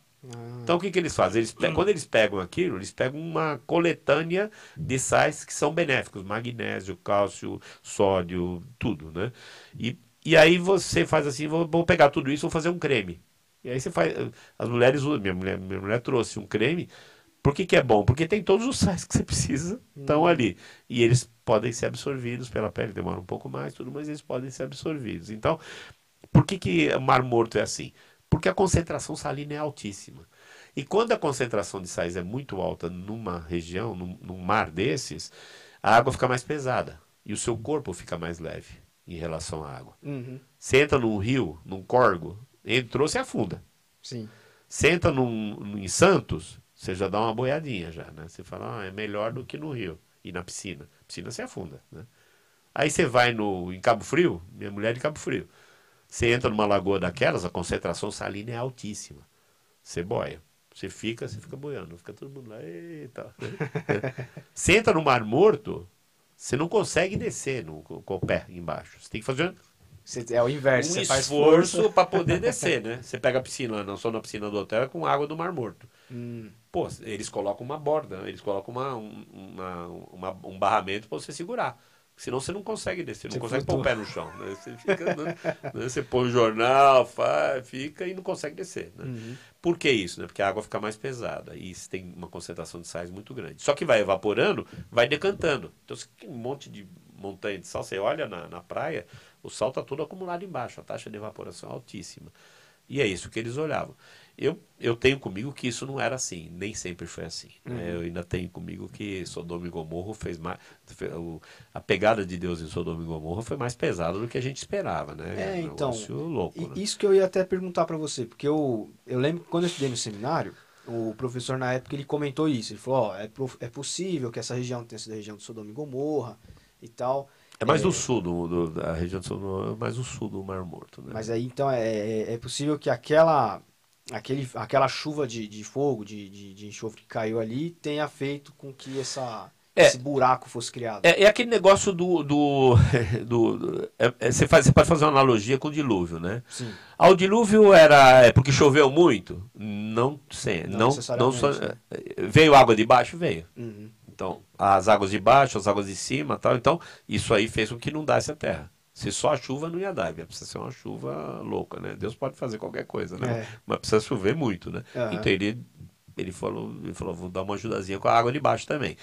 Então o que, que eles fazem? Eles quando eles pegam aquilo, eles pegam uma coletânea de sais que são benéficos, magnésio, cálcio, sódio, tudo, né? E, e aí você faz assim, vou, vou pegar tudo isso, vou fazer um creme. E aí você faz, as mulheres usam, minha mulher, minha mulher trouxe um creme. Por que, que é bom? Porque tem todos os sais que você precisa, estão ali. E eles podem ser absorvidos pela pele, demora um pouco mais, tudo, mas eles podem ser absorvidos. Então, por que, que o Mar Morto é assim? Porque a concentração salina é altíssima. E quando a concentração de sais é muito alta numa região, num, num mar desses, a água fica mais pesada e o seu corpo fica mais leve em relação à água.
uhum.
Você entra num rio, num córgo, entrou, você afunda.
Sim.
Você entra num- em Santos, você já dá uma boiadinha já, né? Você fala, ah, é melhor do que no rio e na piscina. Piscina você afunda, né? Aí você vai no, em Cabo Frio, minha mulher é de Cabo Frio. Você entra numa lagoa daquelas, a concentração salina é altíssima. Você boia. Você fica, você fica boiando, fica todo mundo lá, eita. você entra no Mar Morto, você não consegue descer no, com, o pé embaixo. Você tem que fazer
é o inverso.
um
você faz
esforço para poder descer, né? Você pega a piscina, não só na piscina do hotel, é com água do Mar Morto.
Hum,
Pô, eles colocam uma borda, eles colocam uma, um- uma, uma- um barramento para você segurar. Senão você não consegue descer, não
Você
consegue pôr o pé no chão. Né? Você, fica, né? Você põe o jornal, faz, fica e não consegue descer. Né?
Uhum.
Por que isso? Né? Porque a água fica mais pesada e tem uma concentração de sais muito grande. Só que vai evaporando, vai decantando. Então você tem um monte de montanha de sal, você olha na, na praia, o sal está todo acumulado embaixo, a taxa de evaporação é altíssima. E é isso que eles olhavam. Eu, eu tenho comigo que isso não era assim, nem sempre foi assim. né? Eu ainda tenho comigo que Sodoma e Gomorra fez mais. fe- o- A pegada de Deus em Sodoma e Gomorra foi mais pesada do que a gente esperava, né?
É,
um
então,
louco.
E
né?
Isso que eu ia até perguntar pra você, porque eu, eu lembro que quando eu estudei no seminário, o professor na época ele comentou isso. Ele falou: ó, é, é possível que essa região tenha sido a região de Sodoma e Gomorra e tal.
É mais
É.
do sul, do, do- da região do sul, é mais do sul do Mar Morto, né?
Mas aí então é, é, é possível que aquela, aquele, aquela chuva de, de fogo, de, de, de enxofre que caiu ali, tenha feito com que essa,
É.
esse buraco fosse criado.
É, é aquele negócio do. do, do- do- é- é- você, faz, você pode fazer uma analogia com o dilúvio, né?
Sim.
Ah, o dilúvio era é porque choveu muito? Não sei.
Não
Não,
necessariamente,
só-
né?
Veio água de baixo? Veio.
Uhum.
Então, as águas de baixo, as águas de cima tal. Então, isso aí fez com que inundasse a terra. Se só a chuva não ia dar, ia precisar ser uma chuva louca, né? Deus pode fazer qualquer coisa, né?
É.
Mas precisa chover muito, né?
Aham.
Então ele, ele, falou, ele falou, vou dar uma ajudazinha com a água de baixo também.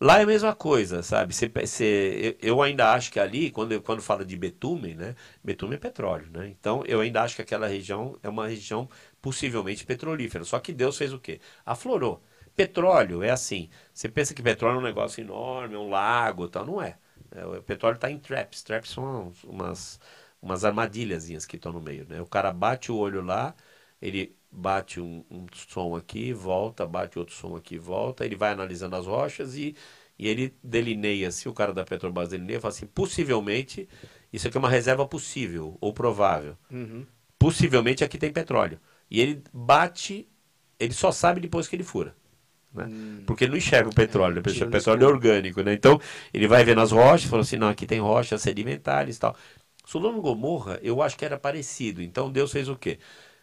Lá é a mesma coisa, sabe? Você, você- eu ainda acho que ali, quando, quando fala de betume, né? Betume é petróleo, né? Então eu ainda acho que aquela região é uma região possivelmente petrolífera. Só que Deus fez o quê? Aflorou. Petróleo é assim. Você pensa que petróleo é um negócio enorme, é um lago e tal. Não é. É, o petróleo está em traps. Traps são umas, umas armadilhazinhas que estão no meio. Né? O cara bate o olho lá, ele bate um, um som aqui, volta, bate outro som aqui, volta. Ele vai analisando as rochas e, e ele delineia, se o cara da Petrobras delineia, fala assim, possivelmente, isso aqui é uma reserva possível ou provável
Uhum.
possivelmente aqui tem petróleo. E ele bate, ele só sabe depois que ele fura. Né?
Hum.
Porque ele não enxerga o petróleo,
É,
o petróleo é orgânico, né? Então, ele vai vendo as rochas, fala assim, não, aqui tem rochas sedimentares e tal. Sodoma Gomorra, eu acho que era parecido. Então, Deus fez o quê?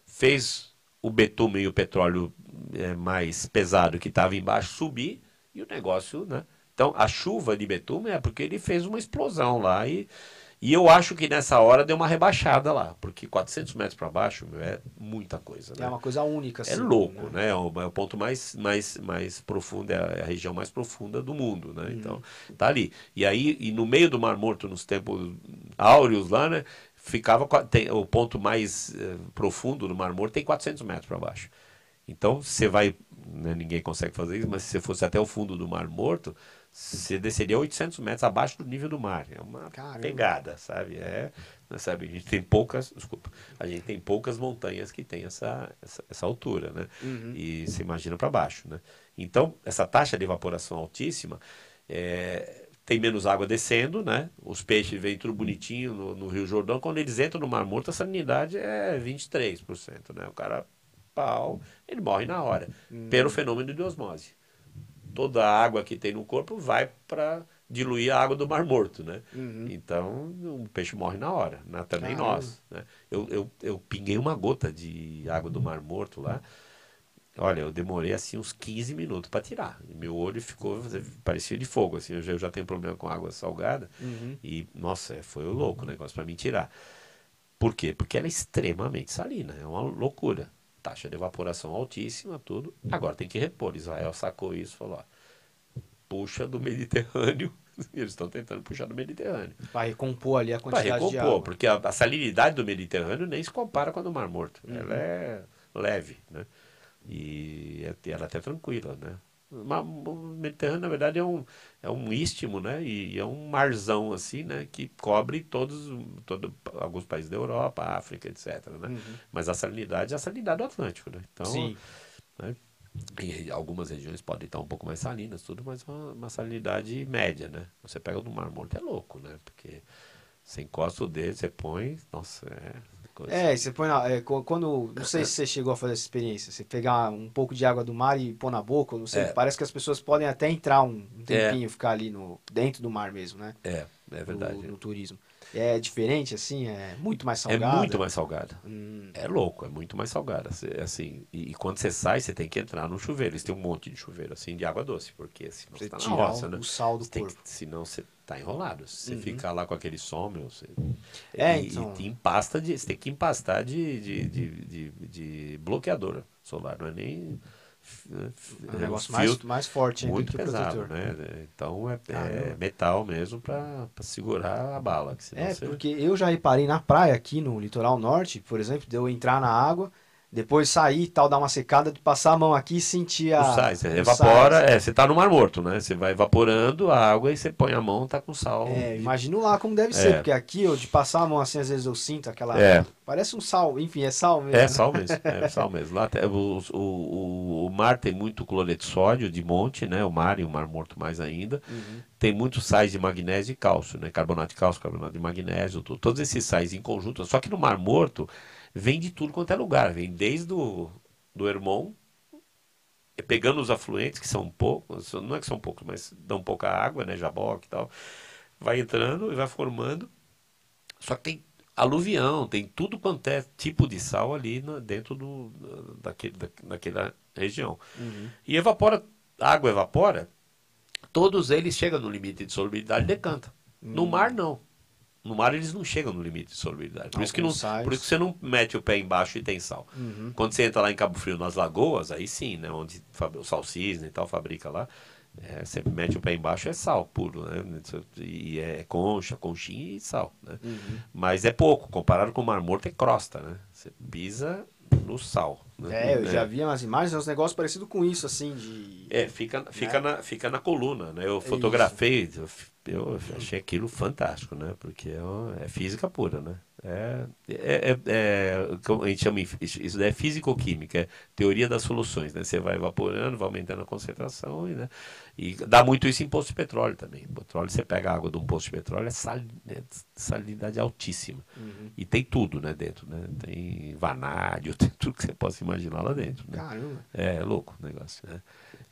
Fez o betume e o petróleo é, mais pesado que estava embaixo subir e o negócio, né? Então, a chuva de betume é porque ele fez uma explosão lá e, e eu acho que nessa hora deu uma rebaixada lá, porque 400 metros para baixo meu, é muita coisa, né?
É uma coisa única, assim.
É louco, né? É o, é o ponto mais, mais, mais profundo, é a, é a região mais profunda do mundo, né? Então, tá ali. E aí, e no meio do Mar Morto, nos tempos áureos lá, né? Ficava, tem, o ponto mais eh, profundo do Mar Morto tem 400 metros para baixo. Então, você vai, né, ninguém consegue fazer isso, mas se você fosse até o fundo do Mar Morto, você desceria 800 metros abaixo do nível do mar. É uma
Caramba.
pegada, sabe? É, né, sabe? A gente tem poucas, desculpa, a gente tem poucas montanhas que tem essa, essa, essa altura, né?
Uhum.
E se imagina para baixo, né? Então, essa taxa de evaporação altíssima, é, tem menos água descendo, né? Os peixes vêm tudo bonitinho no, no Rio Jordão. Quando eles entram no Mar Morto, a salinidade é 23%, né? O cara, pau, ele morre na hora, pelo fenômeno de osmose. Toda a água que tem no corpo vai para diluir a água do Mar Morto, né?
Uhum.
Então, o peixe morre na hora, né? também
Caramba.
nós. Né? Eu, eu, eu pinguei uma gota de água do Mar Morto lá. Olha, eu demorei assim uns 15 minutos para tirar. Meu olho ficou, parecia de fogo. Assim, eu, já, eu já tenho problema com água salgada.
Uhum.
E, nossa, foi o louco o negócio para mim tirar. Por quê? Porque ela é extremamente salina. É uma loucura. Taxa de evaporação altíssima, tudo. Agora tem que repor. Israel sacou isso e falou: ó, puxa do Mediterrâneo. Eles estão tentando puxar do Mediterrâneo.
Para recompor ali a quantidade de
recompor,
água.
porque a, a salinidade do Mediterrâneo nem se compara com a do Mar Morto.
Uhum.
Ela é leve, né? E é- ela é até tranquila, né? O Mediterrâneo, na verdade, é um, é um istmo, né? E é um marzão, assim, né? Que cobre todos, todo, alguns países da Europa, África, etc. Né?
Uhum.
Mas a salinidade é a salinidade do Atlântico, né? Então,
Sim.
né? E algumas regiões podem estar um pouco mais salinas, tudo, mas uma, uma salinidade média, né? Você pega no Mar Morto, é louco, né? Porque você encosta o dedo, você põe, nossa, é coisa.
É, você põe na, é, quando, não sei se você chegou a fazer essa experiência, você pegar um pouco de água do mar e pôr na boca, não sei,
É.
parece que as pessoas podem até entrar um, um tempinho, ficar ali no, dentro do mar mesmo, né?
É. É verdade.
No, no turismo. É diferente, assim? É muito mais
É
salgada?
muito mais salgada.
Hum,
É louco, é muito mais salgada. Cê- Assim, e, e quando você sai, você tem que entrar no chuveiro. Eles têm um monte de chuveiro, assim, de água doce, porque senão
você
você tá na roça, né?
o sal do
Você
corpo.
que- senão você tá enrolado. Se você
Uhum.
ficar lá com aquele som, meu, você...
É,
e,
então.
e empasta de, você tem que empastar de, de, de, de, de bloqueador solar, não é nem...
É um negócio mais, mais forte ainda
muito pesado,
protetor.
né? Então é, é
Caramba.
metal mesmo para segurar a bala.
É,
você-
porque eu já reparei na praia aqui no litoral norte, por exemplo, de eu entrar na água, depois sair e tal, dar uma secada, de passar a mão aqui e sentir a.
O sais, você evapora,
sais.
é, você tá no mar morto, né? Você vai evaporando a água e você põe a mão, tá com sal.
É, imagino lá como deve ser,
É.
porque aqui eu de passar a mão assim, às vezes eu sinto aquela.
É.
Parece um sal, enfim, é sal mesmo.
É sal mesmo, é sal mesmo. Lá o, o, o, mar tem muito cloreto de sódio de monte, né? O mar e o mar morto mais ainda.
Uhum.
Tem muitos sais de magnésio e cálcio, né? Carbonato de cálcio, carbonato de magnésio, tu- todos esses sais em conjunto. Só que no mar morto vem de tudo quanto é lugar. Vem desde o do Hermon, e pegando os afluentes, que são poucos, não é que são poucos, mas dão pouca água, né? Jaboque e tal. Vai entrando e vai formando. Só que tem aluvião, tem tudo quanto é tipo de sal ali na- dentro do, daquele, da, daquela região.
Uhum.
E evapora, a água evapora, todos eles chegam no limite de solubilidade e decanta. No
Hum.
mar, não. No mar eles não chegam no limite de solubilidade. Por, isso que, não,
sais.
por isso que você não mete o pé embaixo e tem sal.
Uhum.
Quando você entra lá em Cabo Frio, nas lagoas, aí sim, né? Onde o sal cisne e tal fabrica lá. é, você mete o pé embaixo, é sal puro, né? E é concha, conchinha e sal, né?
Uhum.
Mas é pouco, comparado com o Mar Morto é crosta, né? Você pisa no sal. Né?
É, eu já vi umas imagens, uns negócios parecidos com isso, assim, de.
É, fica, fica,
Né?
na, fica na coluna, né? Eu fotografei, eu, eu achei aquilo fantástico, né? Porque é, uma- é física pura, né? É, é, é, é- como a gente chama isso é físico-química, é teoria das soluções, né? Você vai evaporando, vai aumentando a concentração e, né? e dá muito isso em posto de petróleo também. Petróleo, você pega a água de um posto de petróleo, é, sal, é salinidade altíssima.
Uhum.
E tem tudo, né, dentro, né? Tem vanádio, tem tudo que você possa imaginar lá dentro, né?
Caramba.
É, é louco o negócio, né?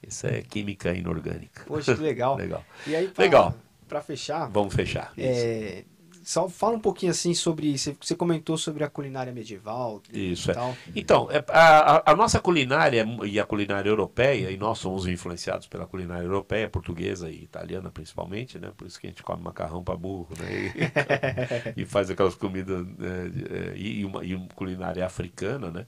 Isso é química inorgânica.
Poxa, que legal.
Legal.
E aí, pra,
Legal.
Pra fechar,
Vamos fechar.
é, só fala um pouquinho assim sobre. Você, você comentou sobre a culinária medieval
Isso, é. Então, é, a, a- nossa culinária e a culinária europeia, e nós somos influenciados pela culinária europeia, portuguesa e italiana principalmente, né? Por isso que a gente come macarrão para burro, né? E, e faz aquelas comidas, né, é, e uma, e uma culinária africana, né?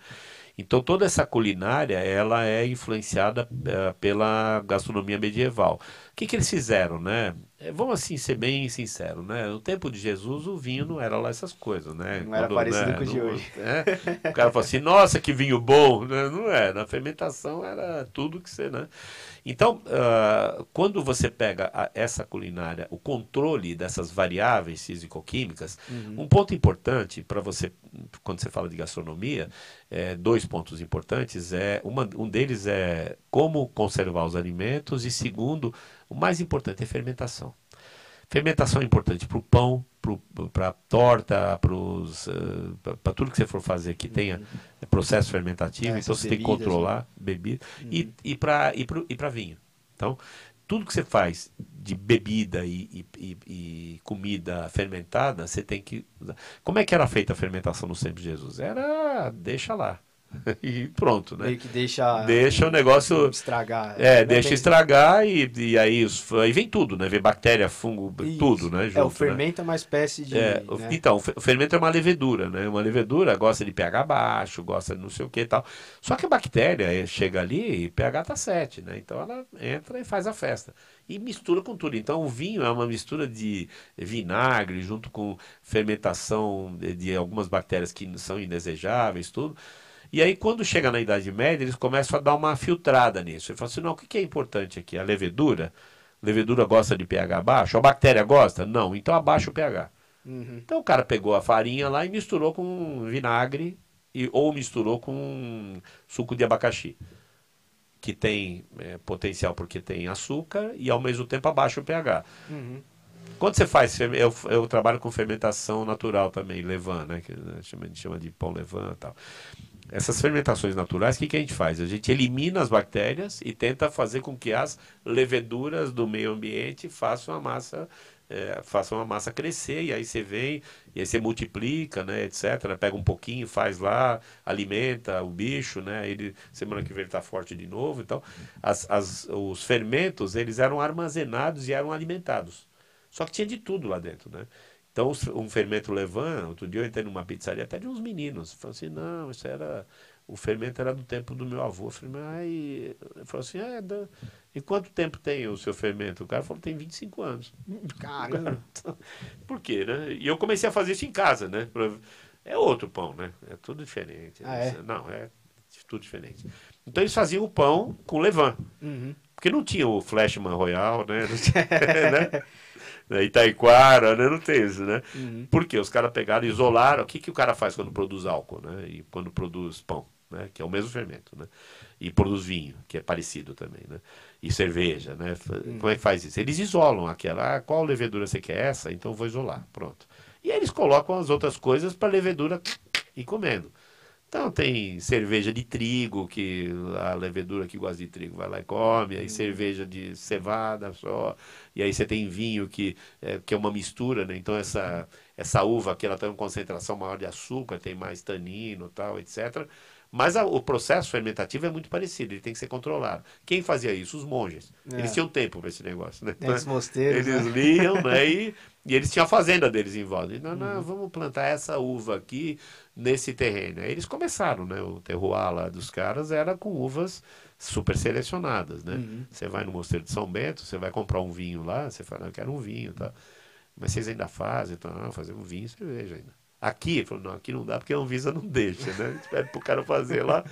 Então toda essa culinária, ela é influenciada eh, pela gastronomia medieval. O que que eles fizeram, né? Eh, Vamos assim ser bem sinceros, né? No tempo de Jesus o vinho não era lá essas coisas, né?
Não era parecido com o de hoje.
é, o cara fala assim, nossa, que vinho bom, né? Não era. A fermentação era tudo que você, né? Então, ah, quando você pega a- essa culinária, o controle dessas variáveis físico-químicas,
Uhum.
um ponto importante para você, quando você fala de gastronomia, é, dois pontos importantes é uma, um deles é como conservar os alimentos e segundo, o mais importante é fermentação. Fermentação é importante para o pão, para a torta, para tudo que você for fazer que tenha processo fermentativo,
É,
então você tem que
bebidas, né?
controlar bebida e, e para e pro- e vinho. Então, tudo que você faz de bebida e, e- e- comida fermentada, você tem que. Como é que era feita a fermentação no tempo de Jesus? Era deixa lá. e pronto, né?
Meio que deixa.
Deixa o negócio.
Estragar.
É, deixa
tem-
estragar e, e aí, os, aí vem tudo, né? Vem bactéria, fungo,
Isso.
tudo, né?
é, o
junto, né?
fermento é uma espécie de.
É,
né?
Então, o fe- o fermento é uma levedura, né? Uma levedura gosta de pH baixo, gosta de não sei o que e tal. Só que a bactéria eh, chega ali e pH tá 7, né? Então ela entra e faz a festa. E mistura com tudo. Então o vinho é uma mistura de vinagre junto com fermentação de algumas bactérias que são indesejáveis, tudo. E aí, quando chega na Idade Média, eles começam a dar uma filtrada nisso. Ele fala assim: não, o que é importante aqui? A levedura? A levedura gosta de pH baixo? A bactéria gosta? Não, então abaixa o pH.
Uhum.
Então o cara pegou a farinha lá e misturou com vinagre e, ou misturou com suco de abacaxi, que tem é, potencial porque tem açúcar e ao mesmo tempo abaixa o pH.
Uhum.
Quando você faz, eu, eu trabalho com fermentação natural também, levan, né? Que a gente chama, chama de pão levan e tal. Essas fermentações naturais, o que, que a gente faz? A gente elimina as bactérias e tenta fazer com que as leveduras do meio ambiente façam a massa é, façam a massa crescer e aí você vem e aí você multiplica, né, etc. Pega um pouquinho, faz lá, alimenta o bicho, né? Ele semana que vem ele está forte de novo. Então, as, as, os fermentos eles eram armazenados e eram alimentados. Só que tinha de tudo lá dentro, né? Então, um fermento levan, outro dia eu entrei numa pizzaria até de uns meninos. Falei assim, não, isso era. O fermento era do tempo do meu avô. Eu falei, mas. Ele falou assim, é, da... e quanto tempo tem o seu fermento? O cara falou, tem 25 anos.
Caramba!
Por quê, né? E eu comecei a fazer isso em casa, né? É outro pão, né? É tudo diferente.
Ah, é?
Não, é tudo diferente. Então eles faziam o pão com levan.
Uhum.
Porque não tinha o Flashman Royal, né? né? Né? Itaiquara, né? Não tem isso, né?
Uhum.
Porque os caras pegaram e isolaram. O que, que o cara faz quando produz álcool, né? E quando produz pão, né? Que é o mesmo fermento, né? E produz vinho, que é parecido também, né? E cerveja, né?
Uhum.
Como é que faz isso? Eles isolam aquela. Ah, qual levedura você quer essa? Então vou isolar. Pronto. E aí eles colocam as outras coisas para levedura ir comendo. Então tem cerveja de trigo, que a levedura que gosta de trigo vai lá e come, aí cerveja de cevada só, e aí você tem vinho que é, que é uma mistura, né? Então essa, essa uva aqui ela tem uma concentração maior de açúcar, tem mais tanino tal, etc. Mas a, o processo fermentativo é muito parecido, ele tem que ser controlado. Quem fazia isso? Os monges.
É.
Eles tinham tempo para esse negócio, né?
Tem os mosteiros,
Eles
né?
liam, né? E, e eles tinham a fazenda deles em volta. E, não,
Uhum.
não, vamos plantar essa uva aqui nesse terreno. Aí eles começaram, né? O terroir lá dos caras era com uvas super selecionadas, né?
Uhum.
Você vai no Mosteiro de São Bento, você vai comprar um vinho lá, você fala, eu quero um vinho, tá? Mas vocês ainda fazem? Então, não, fazer um vinho e cerveja ainda. Aqui, ele falou, não, aqui não dá porque a Anvisa não deixa, né? A gente pede pro cara fazer lá.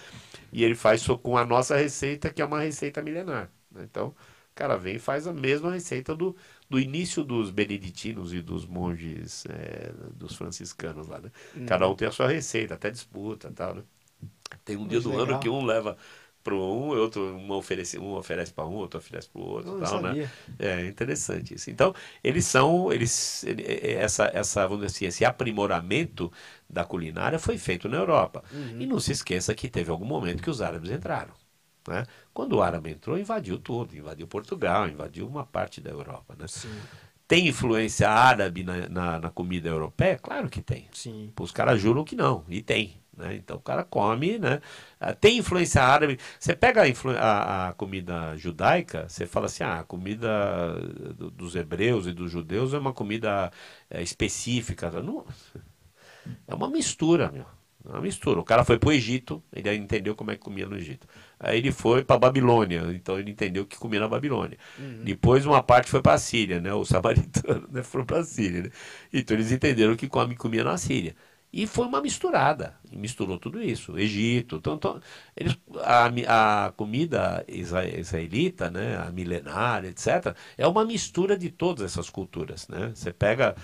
E ele faz só com a nossa receita, que é uma receita milenar. né? Então, o cara vem e faz a mesma receita do, do início dos beneditinos e dos monges, é, dos franciscanos lá, né? Cada um tem a sua receita, até disputa tal, né? Tem um dia
Muito
do
legal.
ano que um leva para um, outro um oferece, um oferece para um, outro oferece para o outro, tal, né? É interessante isso. Então, eles são, eles, ele- é- essa, essa, vamos dizer assim, esse aprimoramento da culinária foi feito na Europa.
Uhum.
E não se esqueça que teve algum momento que os árabes entraram. Né? Quando o árabe entrou, invadiu tudo, invadiu Portugal, invadiu uma parte da Europa. Né?
Sim,
Tem influência árabe na, na, na comida europeia? Claro que tem.
sim.
Os caras juram que não, e tem. Né? Então o cara come, né? Ah, Tem influência árabe. Você pega a, a- a comida judaica, você fala assim: ah, a comida do- dos hebreus e dos judeus é uma comida eh, específica. Não, é uma mistura, meu. Uma mistura. O cara foi para o Egito, ele entendeu como é que comia no Egito. Aí ele foi para Babilônia, então ele entendeu o que comia na Babilônia. Depois uma parte foi para a Síria, né? Os samaritanos né? foram para a Síria. Né? Então eles entenderam o que come comia na Síria. E foi uma misturada, misturou tudo isso. Egito, então, então, eles, a, a comida isra- israelita, né, a milenar, etc., é uma mistura de todas essas culturas. Né? Você pega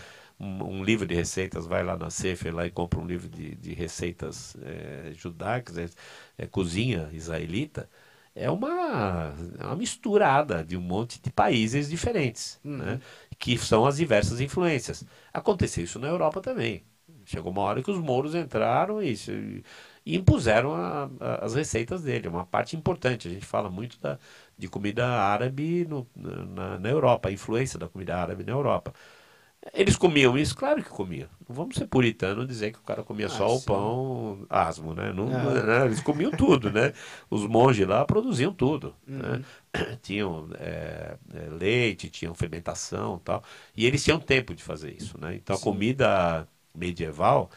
um, um livro de receitas, vai lá na Sefer lá e compra um livro de, de receitas eh, judaicas, é, é cozinha israelita, é uma, é uma misturada de um monte de países diferentes, né? que são as diversas influências. Aconteceu isso na Europa também. Chegou uma hora que os mouros entraram e, e impuseram a- a- as receitas dele, uma parte importante. A gente fala muito da, de comida árabe no- na, na Europa, a influência da comida árabe na Europa. Eles comiam isso? Claro que comiam. Não vamos ser puritano e dizer que o cara comia
Ah,
só o
sim.
pão asmo, né? Não,
Ah.
né? Eles comiam tudo, né? Os monges lá produziam tudo. né?
Uhum.
Tinham é, é, leite, tinham fermentação e tal. E eles tinham tempo de fazer isso, né? Então a
Sim.
comida medieval,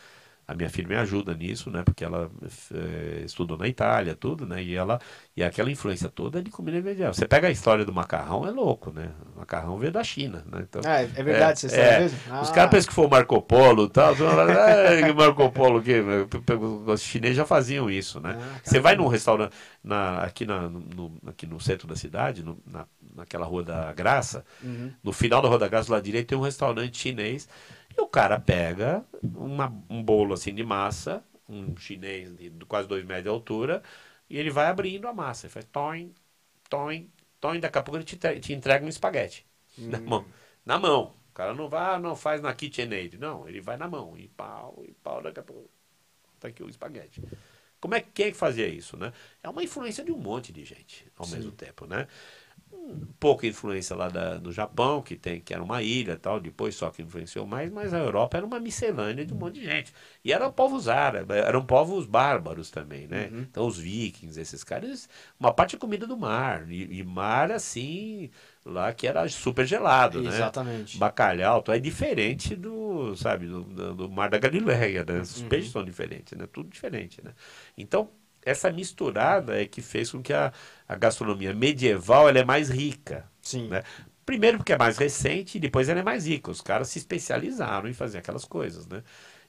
a minha filha me ajuda nisso, né? Porque ela eh, estudou na Itália, tudo, né? E ela e aquela influência toda é de comida medieval. Você pega a história do macarrão, é louco, né? O macarrão veio da China, né? Então,
Ah, é é verdade, você sabe
é.
mesmo?
Os
Ah,
caras pensam que foi o Marco Polo e tal. "Ah, que Marco Polo o quê? Os chineses já faziam isso, né?
Ah,
Você vai num restaurante na, aqui, na, no, aqui no centro da cidade, no- na, naquela Rua da Graça,
Uhum.
no final da Rua da Graça, lá direito, tem um restaurante chinês. E o cara pega uma- um bolo assim de massa, um chinês de quase dois metros de altura, e ele vai abrindo a massa. Ele faz toin, toin, toin. Daqui a pouco ele te, te entrega um espaguete na mão. Na mão. O cara não vai, ah, não faz na KitchenAid. Não, ele vai na mão. E pau, e pau, daqui a pouco. Tá aqui o espaguete. Como é, quem é que fazia isso, né? É uma influência de um monte de gente ao Sim. mesmo tempo, né? Pouca influência lá da, do Japão, que, tem, que era uma ilha tal, depois só que influenciou mais, mas a Europa era uma miscelânea de um monte de gente. E eram povos árabes, eram povos bárbaros também, né? Uhum. Então os vikings, esses caras, uma parte é comida do mar, e, e mar assim, lá que era super gelado,
Exatamente. né? Exatamente.
Bacalhau, então é diferente do, sabe, do, do, mar da Galileia, né? Os uhum. peixes são diferentes, né? Tudo diferente, né? Então, essa misturada é que fez com que a, a gastronomia medieval ela é mais rica.
Sim.
Né? Primeiro porque é mais recente e depois ela é mais rica. Os caras se especializaram em fazer aquelas coisas, né?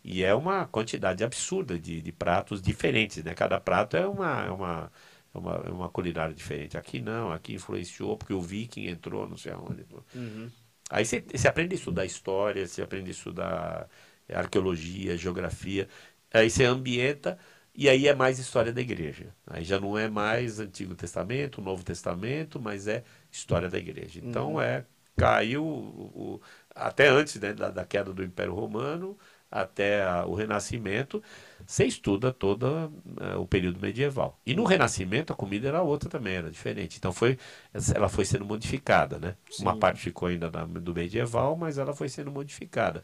E é uma quantidade absurda de, de pratos diferentes, né? Cada prato é uma, é uma, é uma, é uma culinária diferente. Aqui não, aqui influenciou porque o viking entrou, não sei aonde.
Uhum.
Aí você, você aprende a estudar história, você aprende a estudar arqueologia, geografia. Aí você ambienta e aí é mais história da igreja. Aí já não é mais Antigo Testamento, Novo Testamento, mas é história da igreja. Então uhum. é caiu o, até antes né, da, da, queda do Império Romano até a, o Renascimento, você estuda todo uh, o período medieval. E no Renascimento a comida era outra também, era diferente. Então foi, ela foi sendo modificada, né? Sim. Uma parte ficou ainda do medieval, mas ela foi sendo modificada.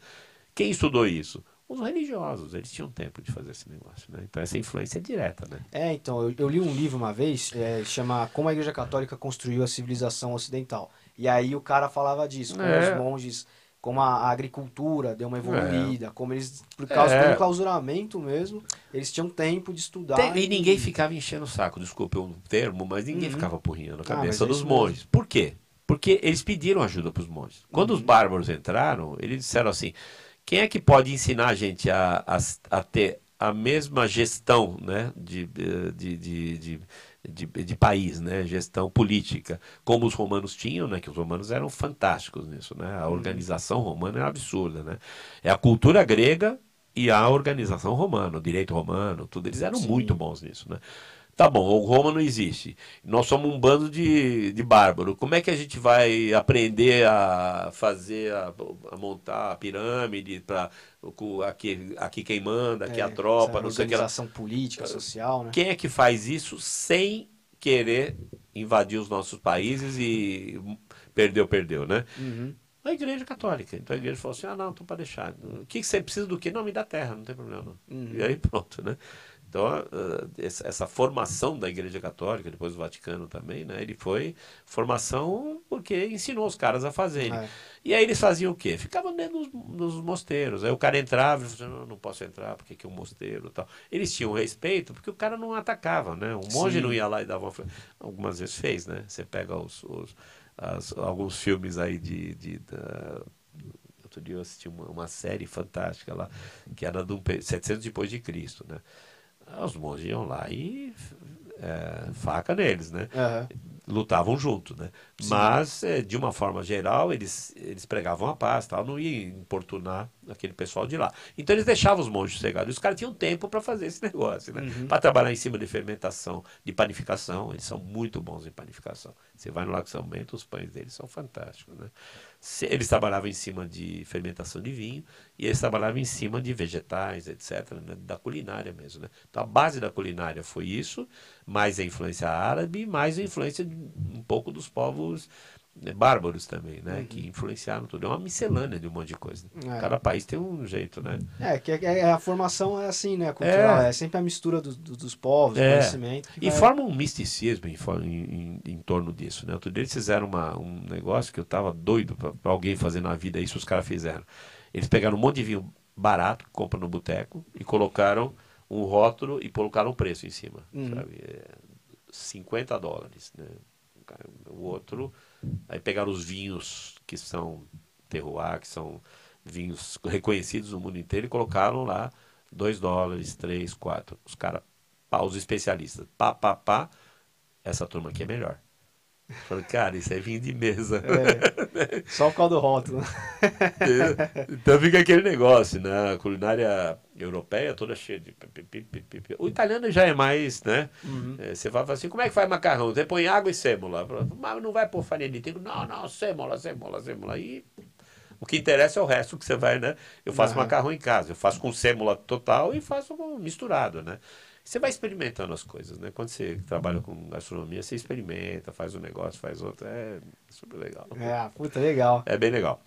Quem estudou isso? Os religiosos, eles tinham tempo de fazer esse negócio, né? Então essa influência é direta, né?
É, então, eu, eu li um livro uma vez, é, chama Como a Igreja Católica Construiu a Civilização Ocidental. E aí o cara falava disso, como é. os monges, como a, a, agricultura deu uma evoluída, é. como eles, por causa é. do clausuramento mesmo, eles tinham tempo de estudar.
Tem, e... e... ninguém ficava enchendo o saco, desculpe o termo, mas ninguém uhum. ficava porrinhando a ah, cabeça ah, dos monges. Mesmo. Por quê? Porque eles pediram ajuda para os monges. Quando uhum. os bárbaros entraram, eles disseram assim: quem é que pode ensinar a gente a, a, a ter a mesma gestão né, de, de, de, de, de, de país, né, gestão política, como os romanos tinham, né, que os romanos eram fantásticos nisso. Né, a uhum. organização romana é absurda. Né, é a cultura grega e a organização romana, o direito romano, tudo. Eles eram Sim. muito bons nisso. Né. Tá bom, o Roma não existe. Nós somos um bando de, de bárbaro. Como é que a gente vai aprender a fazer, a, a montar a pirâmide para aqui, aqui quem manda, aqui é, a tropa, não sei o que.
Organização política, social, né?
Quem é que faz isso sem querer invadir os nossos países e perdeu, perdeu, né?
Uhum.
A igreja católica. Então a igreja falou assim: ah, não, então para deixar. O que, que você precisa do quê? Não, me dá terra, não tem problema. Uhum. E aí pronto, né? Então, uh, essa, formação da Igreja Católica, depois do Vaticano também, né? Ele foi formação porque ensinou os caras a fazerem. É. E aí eles faziam o quê? Ficavam dentro dos, dos mosteiros. Aí o cara entrava e falava, não, não posso entrar porque aqui é um mosteiro tal. Eles tinham respeito porque o cara não atacava, né? O monge Sim. não ia lá e dava uma... Algumas vezes fez, né? Você pega os, os as, alguns filmes aí de... de da... Outro dia eu assisti uma, uma série fantástica lá, que era do 700 depois de Cristo, né? Os monges iam lá e é, faca neles, né?
Uhum.
Lutavam junto, né? Sim. Mas, é, de uma forma geral, eles, eles pregavam a paz, tal, não ia importunar aquele pessoal de lá. Então, eles deixavam os monges sossegados. E os caras tinham tempo para fazer esse negócio, né? Uhum. Para trabalhar em cima de fermentação, de panificação. Eles são muito bons em panificação. Você vai no Lago São Bento, os pães deles são fantásticos, né? Eles trabalhavam em cima de fermentação de vinho e eles trabalhavam em cima de vegetais, etc., né? da culinária mesmo. Né? Então a base da culinária foi isso, mais a influência árabe, mais a influência de um pouco dos povos né, bárbaros também, né? Uhum. Que influenciaram tudo. É uma miscelânea de um monte de coisa. É. Cada país tem um jeito, né?
É, que é, é, a formação é assim, né? Cultural. É, é sempre a mistura do, do, dos povos, é. conhecimento.
e vai... forma um misticismo em, em, em, em, torno disso, né? Outro dia eles fizeram uma, um negócio que eu tava doido para alguém fazer na vida, isso os caras fizeram. Eles pegaram um monte de vinho barato, que compra no boteco, e colocaram um rótulo e colocaram um preço em cima, uhum. sabe? 50 é, dólares, né? O outro Aí pegaram os vinhos que são terroir, que são vinhos reconhecidos no mundo inteiro, e colocaram lá 2 dólares, 3, 4. Os caras, os especialistas, pá, pá, pá, essa turma aqui é melhor. Falei, cara, isso é vinho de mesa.
É, só por causa do rótulo.
então fica aquele negócio, né? A culinária europeia toda cheia de. O italiano já é mais, né? Uhum. É, você vai falar assim: como é que faz macarrão? Você põe água e sêmola. Mas não vai pôr farinha de trigo. Não, não, sêmola, sêmola, sêmola. E o que interessa é o resto que você vai, né? Eu faço uhum. macarrão em casa. Eu faço com sêmola total e faço misturado, né? Você vai experimentando as coisas, né? Quando você trabalha com gastronomia, você experimenta, faz um negócio, faz outro. É super legal.
É, puta, legal.
É bem legal.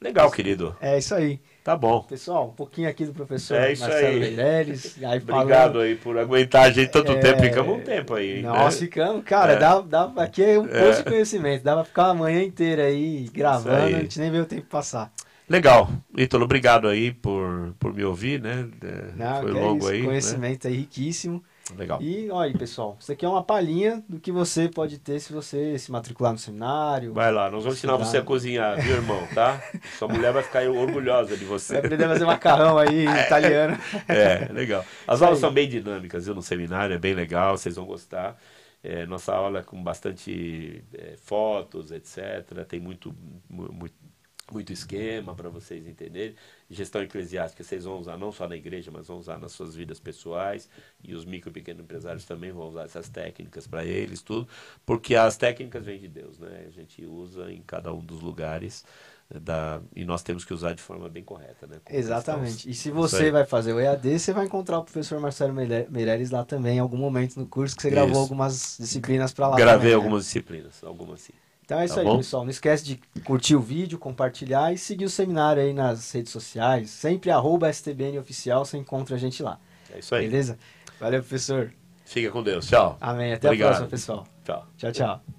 Legal, querido.
É isso aí.
Tá bom.
Pessoal, um pouquinho aqui do professor
É isso
Marcelo
aí.
Meirelles. Aí
Obrigado
falando-
aí por aguentar a gente tanto
É,
tempo. Ficamos um tempo aí.
Nós
né?
ficamos, cara,
É.
dá, dá, aqui é um posto
É.
de conhecimento. Dá pra ficar a manhã inteira aí gravando,
aí.
a gente nem vê o tempo passar.
Legal. Ítalo, obrigado aí por, por me ouvir, né? É,
Não,
Foi
é
longo
isso,
aí. né?
conhecimento aí riquíssimo.
Legal.
E olha pessoal, isso aqui é uma palhinha do que você pode ter se você se matricular no seminário.
Vai lá, nós vamos ensinar você a cozinhar, viu, irmão? Tá? Sua mulher vai ficar orgulhosa de você.
Vai aprender a fazer macarrão aí em italiano.
É, legal. As aulas são bem dinâmicas, viu, no seminário, é bem legal, vocês vão gostar. É, nossa aula é com bastante é, fotos, etc. Tem muito, mu- muito, muito esquema para vocês entenderem. Gestão eclesiástica vocês vão usar não só na igreja, mas vão usar nas suas vidas pessoais. E os micro e pequenos empresários também vão usar essas técnicas para eles, tudo. Porque as técnicas vêm de Deus, né? A gente usa em cada um dos lugares. eh, Da, e nós temos que usar de forma bem correta, né? como
Exatamente. E se você vai fazer o EAD, você vai encontrar o professor Marcelo Meire- Meirelles lá também, em algum momento no curso, que você gravou
Isso.
algumas disciplinas para lá.
Gravei
também, né?
algumas disciplinas, algumas sim.
Então é isso
Tá
aí,
bom?
pessoal. Não esquece de curtir o vídeo, compartilhar e seguir o seminário aí nas redes sociais. Sempre arroba STBN Oficial, você encontra a gente lá.
É isso aí.
Beleza? Valeu, professor.
Fica com Deus. Tchau.
Amém. Até
Obrigado.
a próxima, pessoal.
Tchau.
Tchau, tchau.